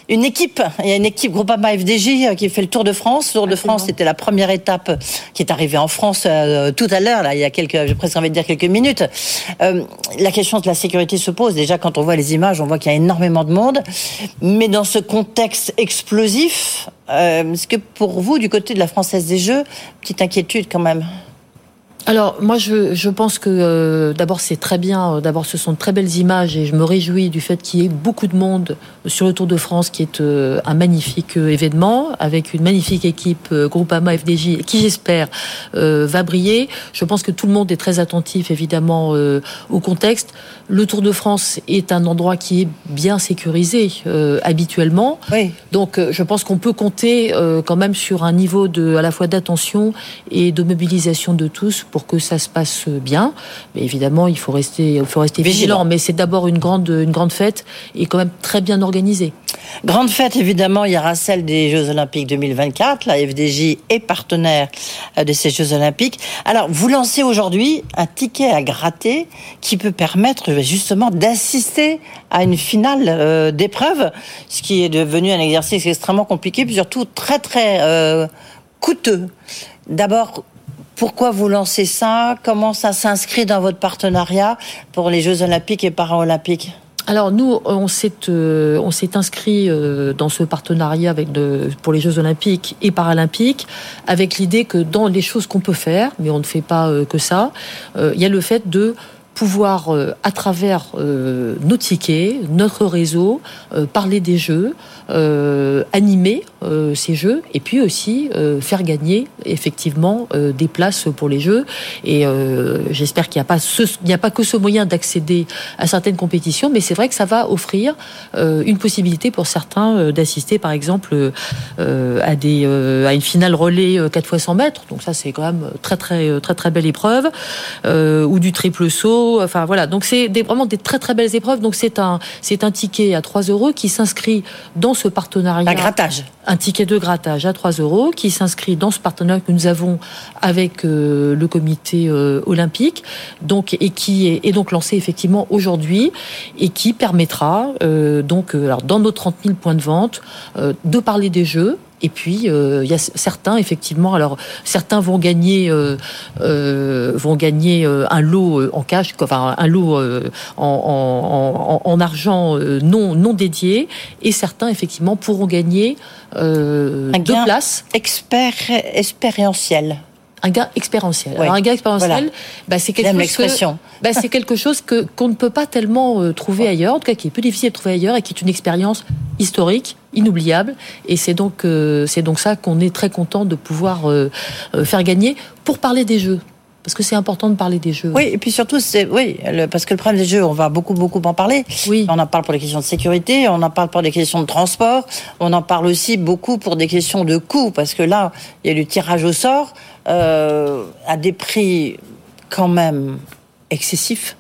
une équipe, il y a une équipe Groupama FDJ euh, qui fait le Tour de France. Le Tour de France, c'était la première étape qui est arrivée en France euh, tout à l'heure, là, il y a quelques, j'ai presque envie de dire quelques minutes. Euh, la question de la sécurité se pose. Déjà, quand on voit les images, on voit qu'il y a énormément de monde. Mais dans ce contexte explosif, euh, est-ce que pour vous, du côté de la Française des Jeux, petite inquiétude quand même? Alors moi je, je pense que euh, d'abord c'est très bien, euh, d'abord ce sont de très belles images et je me réjouis du fait qu'il y ait beaucoup de monde sur le Tour de France qui est euh, un magnifique euh, événement avec une magnifique équipe Groupama FDJ qui j'espère va briller. Je pense que tout le monde est très attentif évidemment au contexte. Le Tour de France est un endroit qui est bien sécurisé habituellement. Donc je pense qu'on peut compter quand même sur un niveau de à la fois d'attention et de mobilisation de tous pour que ça se passe bien. Mais évidemment, il faut rester, il faut rester vigilant. Vigilant. Mais c'est d'abord une grande, une grande fête et quand même très bien organisée. Grande fête, évidemment, il y aura celle des Jeux Olympiques 2024. La FDJ est partenaire de ces Jeux Olympiques. Alors, vous lancez aujourd'hui un ticket à gratter qui peut permettre justement d'assister à une finale euh, d'épreuve, ce qui est devenu un exercice extrêmement compliqué, puis surtout très très euh, coûteux. d'abord, pourquoi vous lancez ça? Comment ça s'inscrit dans votre partenariat pour les Jeux Olympiques et Paralympiques? Alors nous, on s'est euh, inscrit euh, dans ce partenariat pour les Jeux Olympiques et Paralympiques avec l'idée que dans les choses qu'on peut faire, mais on ne fait pas euh, que ça, il y a le fait de pouvoir, à travers nos tickets, notre réseau, parler des jeux, animer euh, ces jeux et puis aussi euh, faire gagner effectivement euh, des places pour les jeux. Et j'espère qu'il n'y a pas que ce moyen d'accéder à certaines compétitions mais c'est vrai que ça va offrir une possibilité pour certains d'assister par exemple à des à une finale relais 4 fois 100 mètres. Donc ça c'est quand même très très très très belle épreuve. Ou du triple saut. Enfin voilà. Donc c'est vraiment des très très belles épreuves. Donc c'est un c'est un ticket à 3 euros qui s'inscrit dans ce partenariat. Un grattage. Un ticket de grattage à 3 euros qui s'inscrit dans ce partenariat que nous avons avec euh, le comité euh, olympique, donc et qui est, donc lancé effectivement aujourd'hui et qui permettra euh, donc alors dans nos 30 000 points de vente de parler des jeux et puis euh, il y a certains effectivement, alors certains vont gagner euh, euh, vont gagner un lot en cash, enfin un lot en, en, argent non non dédié, et certains effectivement pourront gagner deux places. expert expérientiel un gars expérientiel. Alors un gars expérientiel, bah, c'est quelque chose bah, c'est quelque chose que qu'on ne peut pas tellement euh, trouver ailleurs, en tout cas qui est plus difficile de trouver ailleurs et qui est une expérience historique, inoubliable. Et c'est donc euh, c'est donc ça qu'on est très content de pouvoir euh, faire gagner pour parler des jeux. Parce que c'est important de parler des jeux. Oui, et puis surtout, c'est oui, parce que le problème des jeux, on va beaucoup beaucoup en parler. Oui. On en parle pour les questions de sécurité, on en parle pour des questions de transport, on en parle aussi beaucoup pour des questions de coût, parce que là, il y a le tirage au sort euh, à des prix quand même excessifs.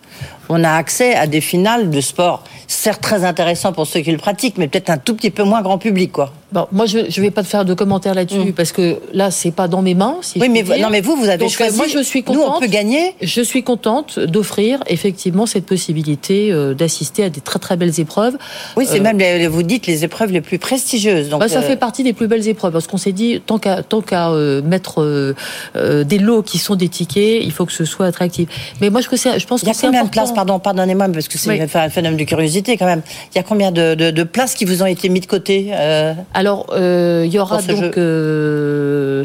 On a accès à des finales de sport, certes très intéressants pour ceux qui le pratiquent, mais peut-être un tout petit peu moins grand public, quoi. Bon, moi, je ne vais pas te faire de commentaires là-dessus mm. parce que là, c'est pas dans mes mains. Si oui, mais non, mais vous, vous avez euh, choisi. moi, je suis contente. Nous, on peut gagner. Je suis contente d'offrir effectivement cette possibilité euh, d'assister à des très très belles épreuves. Oui, c'est même vous dites les épreuves les plus prestigieuses. Donc bah, ça fait partie des plus belles épreuves parce qu'on s'est dit tant qu'à tant qu'à mettre des lots qui sont des tickets, il faut que ce soit attractif. Mais moi, je, je pense que c'est combien de places Pardon, pardonnez-moi, parce que c'est un phénomène de curiosité quand même. Il y a combien de, de, places qui vous ont été mises de côté euh, Alors, euh, il y aura donc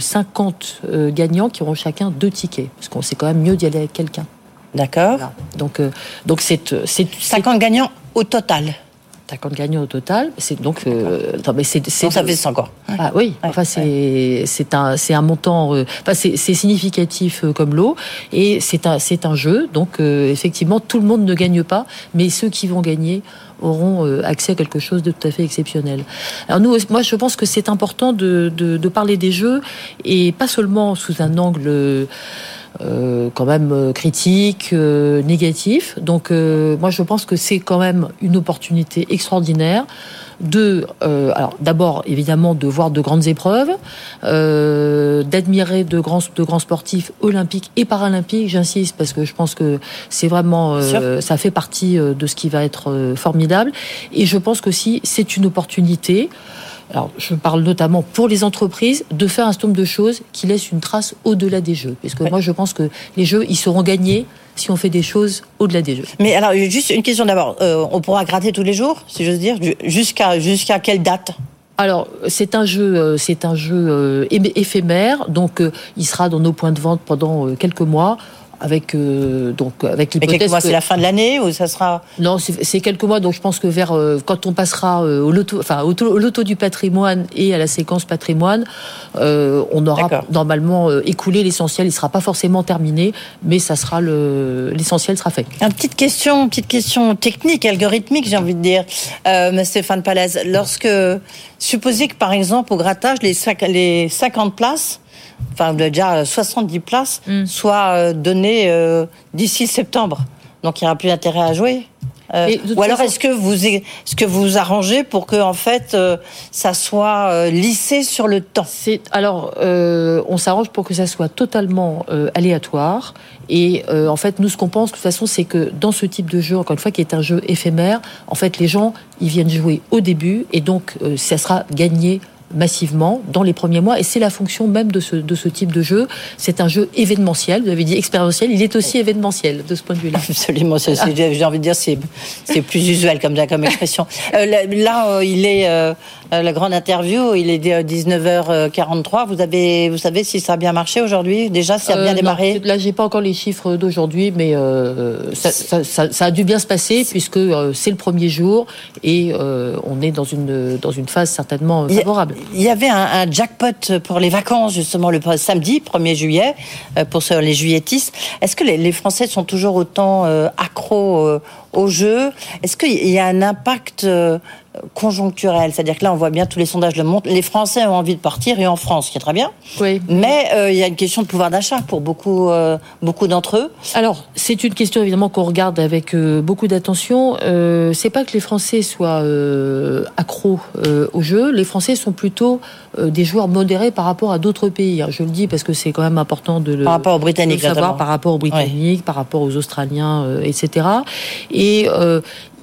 50 euh, gagnants qui auront chacun deux tickets, parce qu'on sait quand même mieux d'y aller avec quelqu'un. D'accord. Donc, donc c'est 50 gagnants au total. 50 gagnants au total. C'est donc. Euh, mais c'est, c'est ça fait 100 Ah oui. enfin, c'est c'est un c'est un montant. Euh, enfin, c'est, c'est significatif euh, comme lot et c'est un c'est un jeu. Donc effectivement, tout le monde ne gagne pas, mais ceux qui vont gagner auront accès à quelque chose de tout à fait exceptionnel. Alors nous, moi, je pense que c'est important de, de, de parler des jeux et pas seulement sous un angle euh, quand même euh, critique, euh, négatif. Donc moi je pense que c'est quand même une opportunité extraordinaire de, alors d'abord évidemment de voir de grandes épreuves, d'admirer de grands de grands sportifs olympiques et paralympiques. J'insiste parce que je pense que c'est vraiment ça fait partie de ce qui va être formidable. Et je pense qu'aussi c'est une opportunité alors je parle notamment pour les entreprises, de faire un certain nombre de choses qui laissent une trace au-delà des jeux. Parce que moi, je pense que les jeux, ils seront gagnés si on fait des choses au-delà des jeux. Mais alors, juste une question d'abord. Euh, on pourra gratter tous les jours, si j'ose dire Jusqu'à jusqu'à quelle date? Alors c'est un jeu, euh, c'est un jeu euh, éphémère, donc il sera dans nos points de vente pendant quelques mois avec euh, donc avec l'hypothèse. quelques mois, c'est la fin de l'année ou ça sera Non, c'est quelques mois. Donc je pense que vers euh, quand on passera euh, au loto, enfin au, loto du patrimoine et à la séquence patrimoine, on aura normalement écoulé l'essentiel. Il sera pas forcément terminé, mais ça sera le l'essentiel sera fait. Une petite question, petite question technique, algorithmique, j'ai envie de dire, Stéphane Palaise. Lorsque supposez que par exemple au grattage les les 50 places enfin déjà 70 places, mm. soient euh, données euh, d'ici septembre. Donc il n'y aura plus d'intérêt à jouer. Euh, ou alors est-ce que vous est-ce que vous arrangez pour que en fait ça soit lissé sur le temps? C'est alors on s'arrange pour que ça soit totalement aléatoire et en fait nous ce qu'on pense de toute façon c'est que dans ce type de jeu encore une fois qui est un jeu éphémère en fait les gens ils viennent jouer au début et donc ça sera gagné massivement dans les premiers mois. Et c'est la fonction même de ce, de ce type de jeu. C'est un jeu événementiel. Vous avez dit expérientiel. Il est aussi événementiel de ce point de vue-là. Absolument. J'ai envie de dire, c'est plus usuel comme, comme expression. Euh, là, euh, il est euh, la grande interview. Il est 19h43. Vous avez, vous savez si ça a bien marché aujourd'hui? Déjà, ça a bien démarré. Non, là, j'ai pas encore les chiffres d'aujourd'hui, mais ça, ça, ça, ça, a dû bien se passer puisque c'est le premier jour et on est dans une dans une phase certainement favorable. Il y avait un, un jackpot pour les vacances justement le samedi 1er juillet pour les juilletistes. Est-ce que les, les, Français sont toujours autant accros au jeu? Est-ce qu'il y a un impact conjoncturel, c'est-à-dire que là on voit bien tous les sondages le montrent, les Français ont envie de partir et en France, ce qui est très bien. Oui. Mais euh, il y a une question de pouvoir d'achat pour beaucoup, euh, beaucoup d'entre eux. Alors c'est une question évidemment qu'on regarde avec euh, beaucoup d'attention. C'est pas que les Français soient accros au jeu, les Français sont plutôt des joueurs modérés par rapport à d'autres pays. Je le dis parce que c'est quand même important de le par rapport aux Britanniques, de savoir, par rapport aux Britanniques, par rapport aux Australiens, etc. Et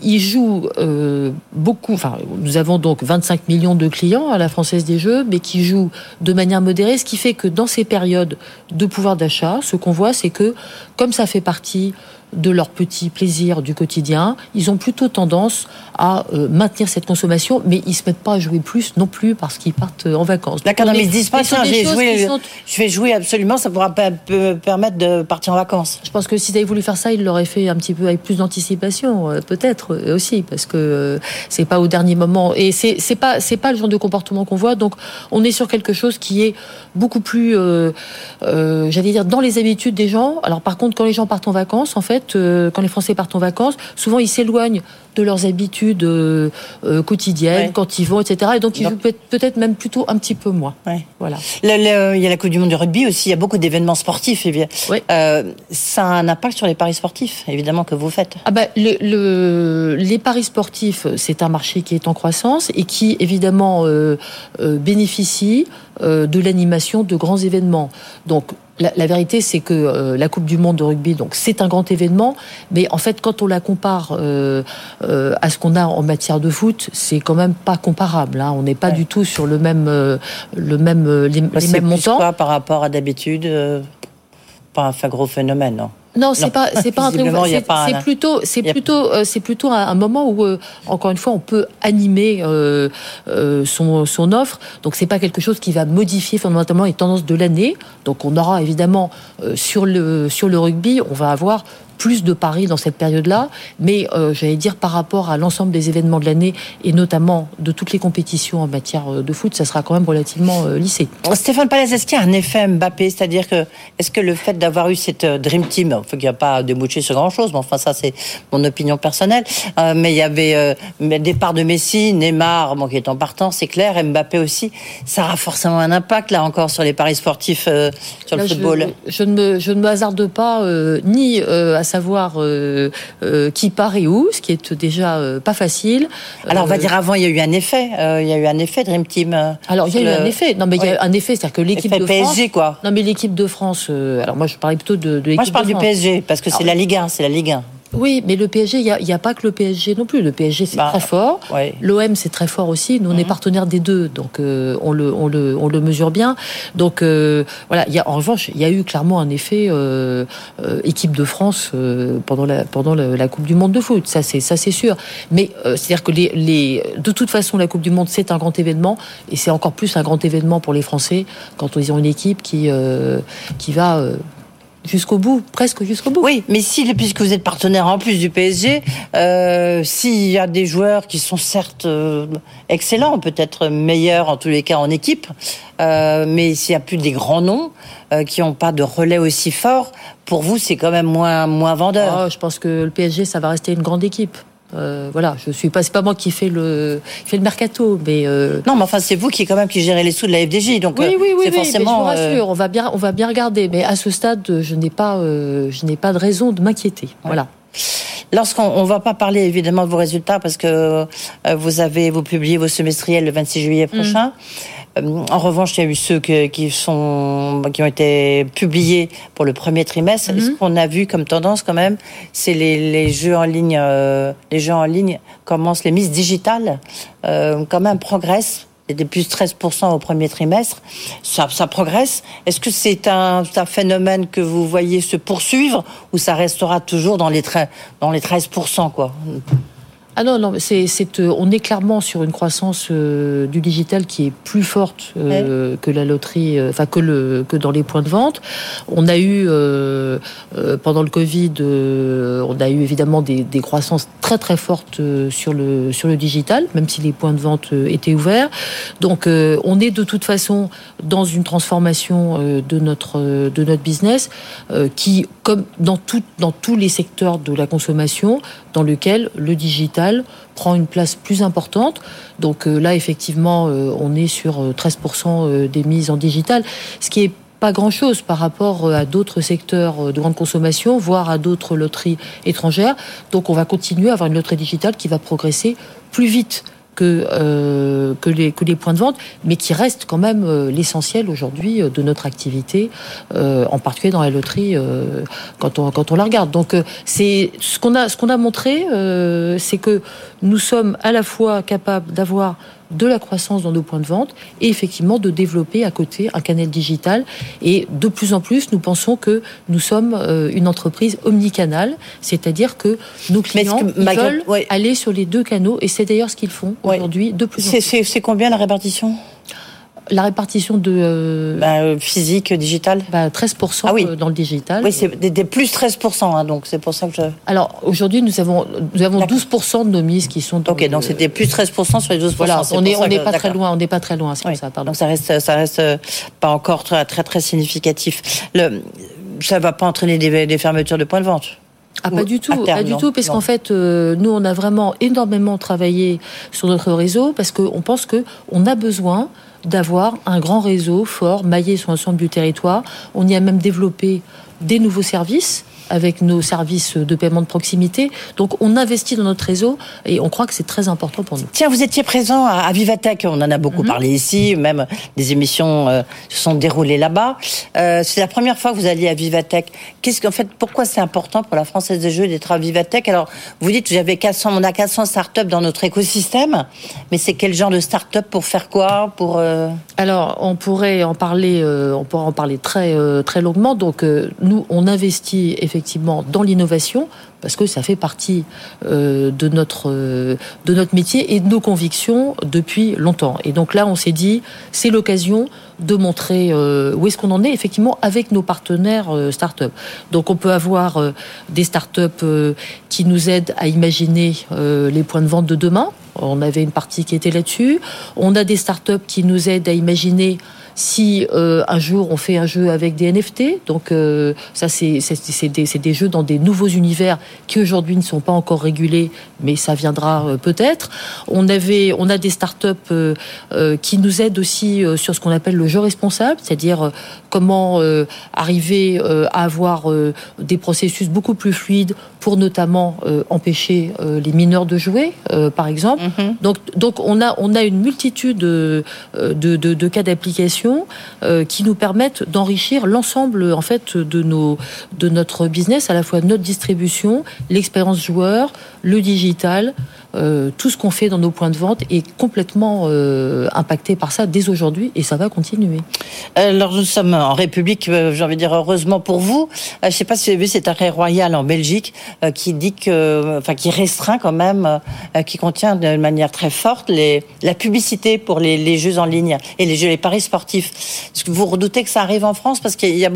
il joue euh, beaucoup. Enfin, nous avons donc 25 millions de clients à la Française des Jeux, mais qui jouent de manière modérée, ce qui fait que dans ces périodes de pouvoir d'achat, ce qu'on voit, c'est que comme ça fait partie de leurs petits plaisirs du quotidien, ils ont plutôt tendance à euh, maintenir cette consommation, mais ils se mettent pas à jouer plus non plus parce qu'ils partent en vacances. D'accord, mais ils se disent pas, tiens, je vais jouer absolument, ça pourra permettre de partir en vacances. Je pense que s'ils avaient voulu faire ça, ils l'auraient fait un petit peu avec plus d'anticipation, euh, peut-être euh, aussi, parce que c'est pas au dernier moment. Et c'est pas pas le genre de comportement qu'on voit. Donc on est sur quelque chose qui est beaucoup plus, j'allais dire, dans les habitudes des gens. Alors par contre, quand les gens partent en vacances, en fait quand les Français partent en vacances, souvent ils s'éloignent de leurs habitudes euh, euh, quotidiennes ouais. quand ils vont, etc. Et donc ils jouent peut-être même plutôt un petit peu moins. Ouais. Voilà. Il y a la Coupe du Monde de rugby aussi. Il y a beaucoup d'événements sportifs. Et bien, ouais. euh, ça a un impact sur les paris sportifs, évidemment que vous faites. Ah bah, le, le, les paris sportifs, c'est un marché qui est en croissance et qui évidemment euh, bénéficie de l'animation de grands événements. Donc la, la, vérité, c'est que euh, la Coupe du Monde de rugby, donc c'est un grand événement, mais en fait, quand on la compare euh, euh, à ce qu'on a en matière de foot, c'est quand même pas comparable. Hein. On n'est pas ouais. du tout sur le même, le même, les, bah, les mêmes montants. Quoi, par rapport à d'habitude, pas un gros phénomène, non non, c'est pas c'est pas un c'est plutôt c'est plutôt euh, c'est plutôt un, moment où euh, encore une fois on peut animer euh, son son offre. Donc c'est pas quelque chose qui va modifier fondamentalement les tendances de l'année. Donc on aura évidemment sur le sur le rugby, on va avoir plus de paris dans cette période-là, mais euh, j'allais dire par rapport à l'ensemble des événements de l'année et notamment de toutes les compétitions en matière de foot, ça sera quand même relativement euh, lissé. Stéphane Palais, est-ce qu'il y a un effet Mbappé? C'est-à-dire que est-ce que le fait d'avoir eu cette Dream Team, il n'y a pas débouché sur grand-chose, mais enfin ça c'est mon opinion personnelle, euh, mais il y avait euh, le départ de Messi, Neymar, bon, qui est en partant, c'est clair, Mbappé aussi, ça aura forcément un impact là encore sur les paris sportifs, euh, sur là, le football. Je, je, ne me, je ne me hasarde pas ni à savoir euh, euh, qui part et où, ce qui est déjà euh, pas facile. Alors on va dire avant il y a eu un effet, il y a eu un effet Dream Team. alors il y a eu un effet, non mais il y a un effet, c'est-à-dire que l'équipe de PSG, France. quoi. Non mais l'équipe de France. alors moi je parlais plutôt de, de l'équipe. Moi je parle du PSG parce que c'est la Ligue 1, c'est la Ligue 1. Oui, mais le PSG, il n'y a, a, pas que le PSG non plus. Le PSG, c'est bah, très fort. Ouais. L'OM, c'est très fort aussi. Nous, on Mhm. est partenaire des deux, donc euh, on, le, on, le, on le mesure bien. Donc euh, voilà, il y a, en revanche, il y a eu clairement un effet euh, euh, équipe de France euh, pendant, la, pendant la, la, Coupe du Monde de foot. Ça, c'est ça, c'est sûr. Mais euh, c'est-à-dire que les, les, de toute façon, la Coupe du Monde, c'est un grand événement, et c'est encore plus un grand événement pour les Français quand ils ont une équipe qui, euh, qui va jusqu'au bout, presque jusqu'au bout. Oui, mais si, puisque vous êtes partenaire en plus du PSG, euh, s'il y a des joueurs qui sont certes euh, excellents, peut-être meilleurs en tous les cas en équipe, euh, mais s'il n'y a plus des grands noms qui n'ont pas de relais aussi fort, pour vous, c'est quand même moins, moins vendeur. Oh, je pense que le PSG, ça va rester une grande équipe. Euh, voilà, je suis pas, c'est pas moi qui fais le, fait le mercato, mais euh... non, mais enfin c'est vous qui quand même qui gérez les sous de la FDJ, donc oui, oui, oui, c'est oui, forcément. Mais je vous rassure, on va bien, on va bien regarder, mais à ce stade, je n'ai pas, euh, je n'ai pas de raison de m'inquiéter. Ouais. Voilà. Lorsqu'on on va pas parler évidemment de vos résultats parce que euh, vous avez vous publiez vos semestriels le 26 juillet prochain. Mmh. En revanche, il y a eu ceux que, qui sont qui ont été publiés pour le premier trimestre. Mmh. Ce qu'on a vu comme tendance quand même, c'est les, les, jeux en ligne. Euh, les jeux en ligne commencent, les mises digitales euh, quand même progressent C'était plus 13% au premier trimestre. Ça, ça progresse. Est-ce que c'est un, un, phénomène que vous voyez se poursuivre ou ça restera toujours dans les, dans les 13% quoi? Ah non, non, c'est, c'est, euh, on est clairement sur une croissance euh, du digital qui est plus forte euh, que la loterie, enfin que, le, que dans les points de vente. On a eu, pendant le Covid, on a eu évidemment des, des, croissances très très fortes sur, le, sur le digital, même si les points de vente étaient ouverts. Donc on est de toute façon dans une transformation de, notre, de notre business qui, comme dans, tout, dans tous les secteurs de la consommation, dans lequel le digital prend une place plus importante. Donc euh, là, effectivement, euh, on est sur 13% euh, des mises en digital, ce qui est pas grand-chose par rapport à d'autres secteurs de grande consommation, voire à d'autres loteries étrangères. Donc on va continuer à avoir une loterie digitale qui va progresser plus vite que, euh, que, les, points de vente, mais qui reste quand même euh, l'essentiel aujourd'hui euh, de notre activité, en particulier dans la loterie quand, on, la regarde. Donc c'est ce qu'on a montré, c'est que nous sommes à la fois capables d'avoir de la croissance dans nos points de vente et effectivement de développer à côté un canal digital. Et de plus en plus, nous pensons que nous sommes euh, une entreprise omnicanale, c'est-à-dire que nos clients veulent aller sur les deux canaux et c'est d'ailleurs ce qu'ils font aujourd'hui de plus en plus. C'est combien la répartition? La répartition de euh, bah, euh, physique, digital bah, 13% ah oui. Euh, dans le digital. Oui, c'est des, plus 13%, hein, donc c'est pour ça que je... Alors aujourd'hui, nous avons, nous avons 12% de nos mises qui sont... ok, donc c'était plus 13% sur les 12%. Voilà, on n'est on n'est pas très loin, on n'est pas très loin, c'est ça, pardon. Donc ça reste, ça reste pas encore très, très, très significatif. Le, ça va pas entraîner des, des fermetures de points de vente? Ah, pas du tout, pas du tout, parce qu'en fait, nous, on a vraiment énormément travaillé sur notre réseau, parce qu'on pense que on a besoin d'avoir un grand réseau fort, maillé sur l'ensemble du territoire. On y a même développé des nouveaux services avec nos services de paiement de proximité. Donc on investit dans notre réseau et on croit que c'est très important pour nous. Tiens, vous étiez présent à Vivatech, on en a beaucoup mhm. parlé ici, même des émissions euh, se sont déroulées là-bas. Euh, c'est la première fois que vous alliez à Vivatech. Qu'est-ce qu'en fait, pourquoi c'est important pour la Française des Jeux d'être à Vivatech? Alors, vous dites, j'avais 400, on a 400 startups dans notre écosystème, mais c'est quel genre de start-up pour faire quoi? Pour euh Alors, on pourrait en parler, on pourrait en parler très très longuement. Donc, nous, on investit effectivement dans l'innovation parce que ça fait partie euh, de notre euh, de notre métier et de nos convictions depuis longtemps. Et donc là, on s'est dit, c'est l'occasion de montrer euh, où est-ce qu'on en est effectivement avec nos partenaires start-up. Donc on peut avoir des start-up qui nous aident à imaginer les points de vente de demain. On avait une partie qui était là-dessus. On a des start-up qui nous aident à imaginer si euh, un jour on fait un jeu avec des NFT, donc euh, ça c'est des, des, jeux dans des nouveaux univers qui aujourd'hui ne sont pas encore régulés, mais ça viendra euh, peut-être. On avait, on a des startups qui nous aident aussi sur ce qu'on appelle le jeu responsable, c'est-à-dire comment arriver à avoir des processus beaucoup plus fluides pour notamment empêcher les mineurs de jouer, par exemple. Mm-hmm. Donc, donc on a on a une multitude de, de, de cas d'application euh, qui nous permettent d'enrichir l'ensemble en fait de de notre business, à la fois notre distribution, l'expérience joueur, le digital, euh, tout ce qu'on fait dans nos points de vente est complètement euh, impacté par ça dès aujourd'hui et ça va continuer. Alors nous sommes en République, j'ai envie de dire heureusement pour vous. je ne sais pas si vous avez vu cet arrêt royal en Belgique qui dit que, enfin qui restreint quand même, qui contient de manière très forte la publicité pour les, jeux en ligne et les jeux les paris sportifs est-ce que vous redoutez que ça arrive en France? Parce qu'il y a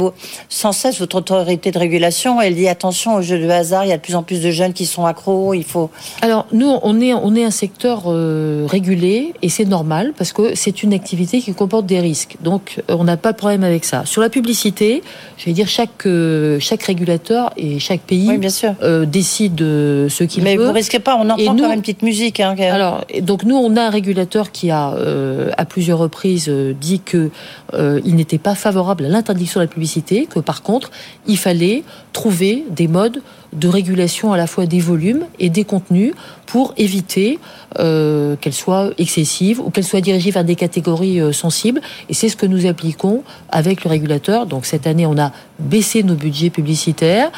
sans cesse votre autorité de régulation, elle dit attention aux jeux de hasard, il y a de plus en plus de jeunes qui sont accros, il faut... Alors nous, on est, on est un secteur euh, régulé et c'est normal parce que c'est une activité qui comporte des risques. Donc euh, on n'a pas de problème avec ça. Sur la publicité, je vais dire chaque, euh, chaque régulateur et chaque pays bien sûr. décide ce qu'il veut. Mais vous risquez pas, on entend quand même une petite musique. Hein, alors, donc nous, on a un régulateur qui a à plusieurs reprises dit que euh, il n'était pas favorable à l'interdiction de la publicité, que par contre, il fallait trouver des modes de régulation à la fois des volumes et des contenus pour éviter euh, qu'elles soient excessives ou qu'elles soient dirigées vers des catégories euh, sensibles. Et c'est ce que nous appliquons avec le régulateur. Donc cette année, on a baissé nos budgets publicitaires.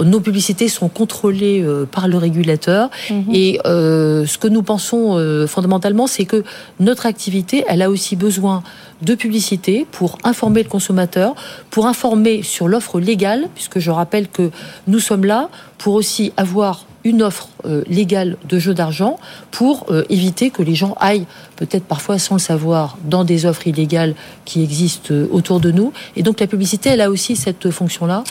Nos publicités sont contrôlées euh, par le régulateur. Mhm. Et euh, ce que nous pensons euh, fondamentalement, c'est que notre activité, elle a aussi besoin de publicité pour informer le consommateur, pour informer sur l'offre légale, puisque je rappelle que nous sommes là pour aussi avoir une offre légale de jeux d'argent pour éviter que les gens aillent, peut-être parfois sans le savoir, dans des offres illégales qui existent euh, autour de nous. Et donc la publicité, elle a aussi cette fonction-là.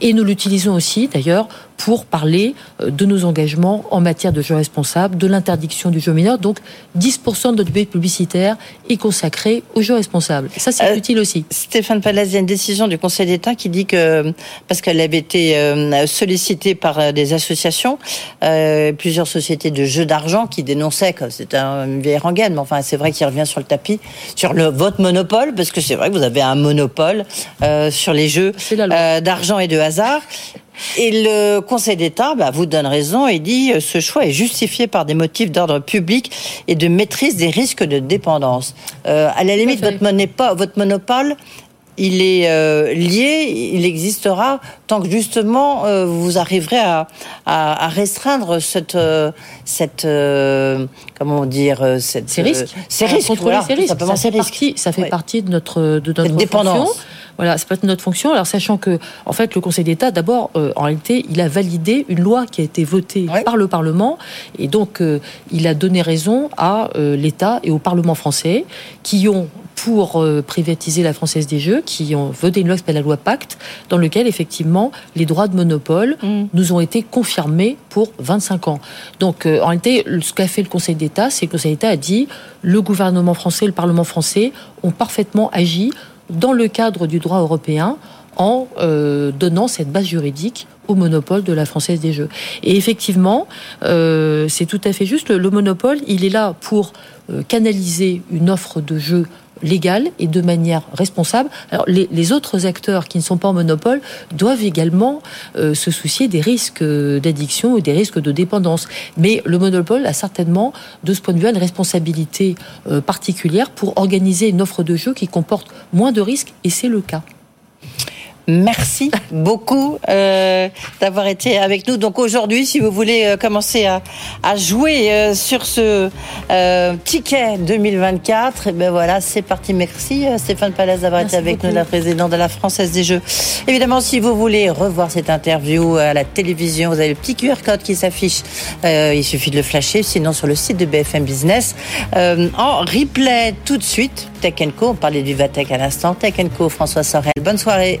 Et nous l'utilisons aussi, d'ailleurs, pour parler de nos engagements en matière de jeux responsables, de l'interdiction du jeu mineur. Donc 10% de notre budget publicitaire est consacré aux jeux responsables. ça, c'est utile aussi. Stéphane Pallas, il y a une décision du Conseil d'État qui dit que, parce qu'elle avait été sollicitée par des associations, euh, plusieurs sociétés de jeux d'argent qui dénonçaient que c'est un vieille rengaine, mais enfin c'est vrai qu'il revient sur le tapis, sur le votre monopole, parce que c'est vrai que vous avez un monopole euh, sur les jeux euh, d'argent et de hasard. Et le Conseil d'État bah, vous donne raison et dit ce choix est justifié par des motifs d'ordre public et de maîtrise des risques de dépendance. à la limite, votre, votre monopole il est euh, lié, il existera tant que justement euh, vous arriverez à, à, restreindre cette, euh, cette comment dire, cette, ces risques, ces risques, voilà, ces risques. Ça, fait partie, ça fait partie de notre de notre dépendance. Fonction. Voilà, c'est pas notre fonction. Alors sachant que, en fait, le Conseil d'État, d'abord, en réalité, il a validé une loi qui a été votée par le Parlement, et donc il a donné raison à l'État et au Parlement français, qui ont pour euh, privatiser la Française des Jeux, qui ont voté une loi qui s'appelle la loi Pacte, dans lequel effectivement les droits de monopole mm. nous ont été confirmés pour 25 ans. Donc euh, en réalité, ce qu'a fait le Conseil d'État, c'est que le Conseil d'État a dit le gouvernement français, le Parlement français ont parfaitement agi dans le cadre du droit européen en euh, donnant cette base juridique au monopole de la Française des Jeux. Et effectivement, c'est tout à fait juste. Le, monopole, il est là pour canaliser une offre de jeux légale et de manière responsable. Alors les, autres acteurs qui ne sont pas en monopole doivent également euh, se soucier des risques d'addiction et des risques de dépendance. Mais le monopole a certainement, de ce point de vue, une responsabilité euh, particulière pour organiser une offre de jeu qui comporte moins de risques, et c'est le cas. Merci beaucoup euh, d'avoir été avec nous. Donc aujourd'hui, si vous voulez euh, commencer à, à jouer euh, sur ce euh, ticket 2024, et eh ben voilà, c'est parti. Merci euh, Stéphane Palais d'avoir été avec nous, la présidente de la Française des Jeux. Évidemment, si vous voulez revoir cette interview à la télévision, vous avez le petit QR code qui s'affiche. il suffit de le flasher, sinon sur le site de BFM Business. en replay tout de suite, Tech Co. On parlait du Vatech à l'instant. Tech Co. François Sorel. Bonne soirée.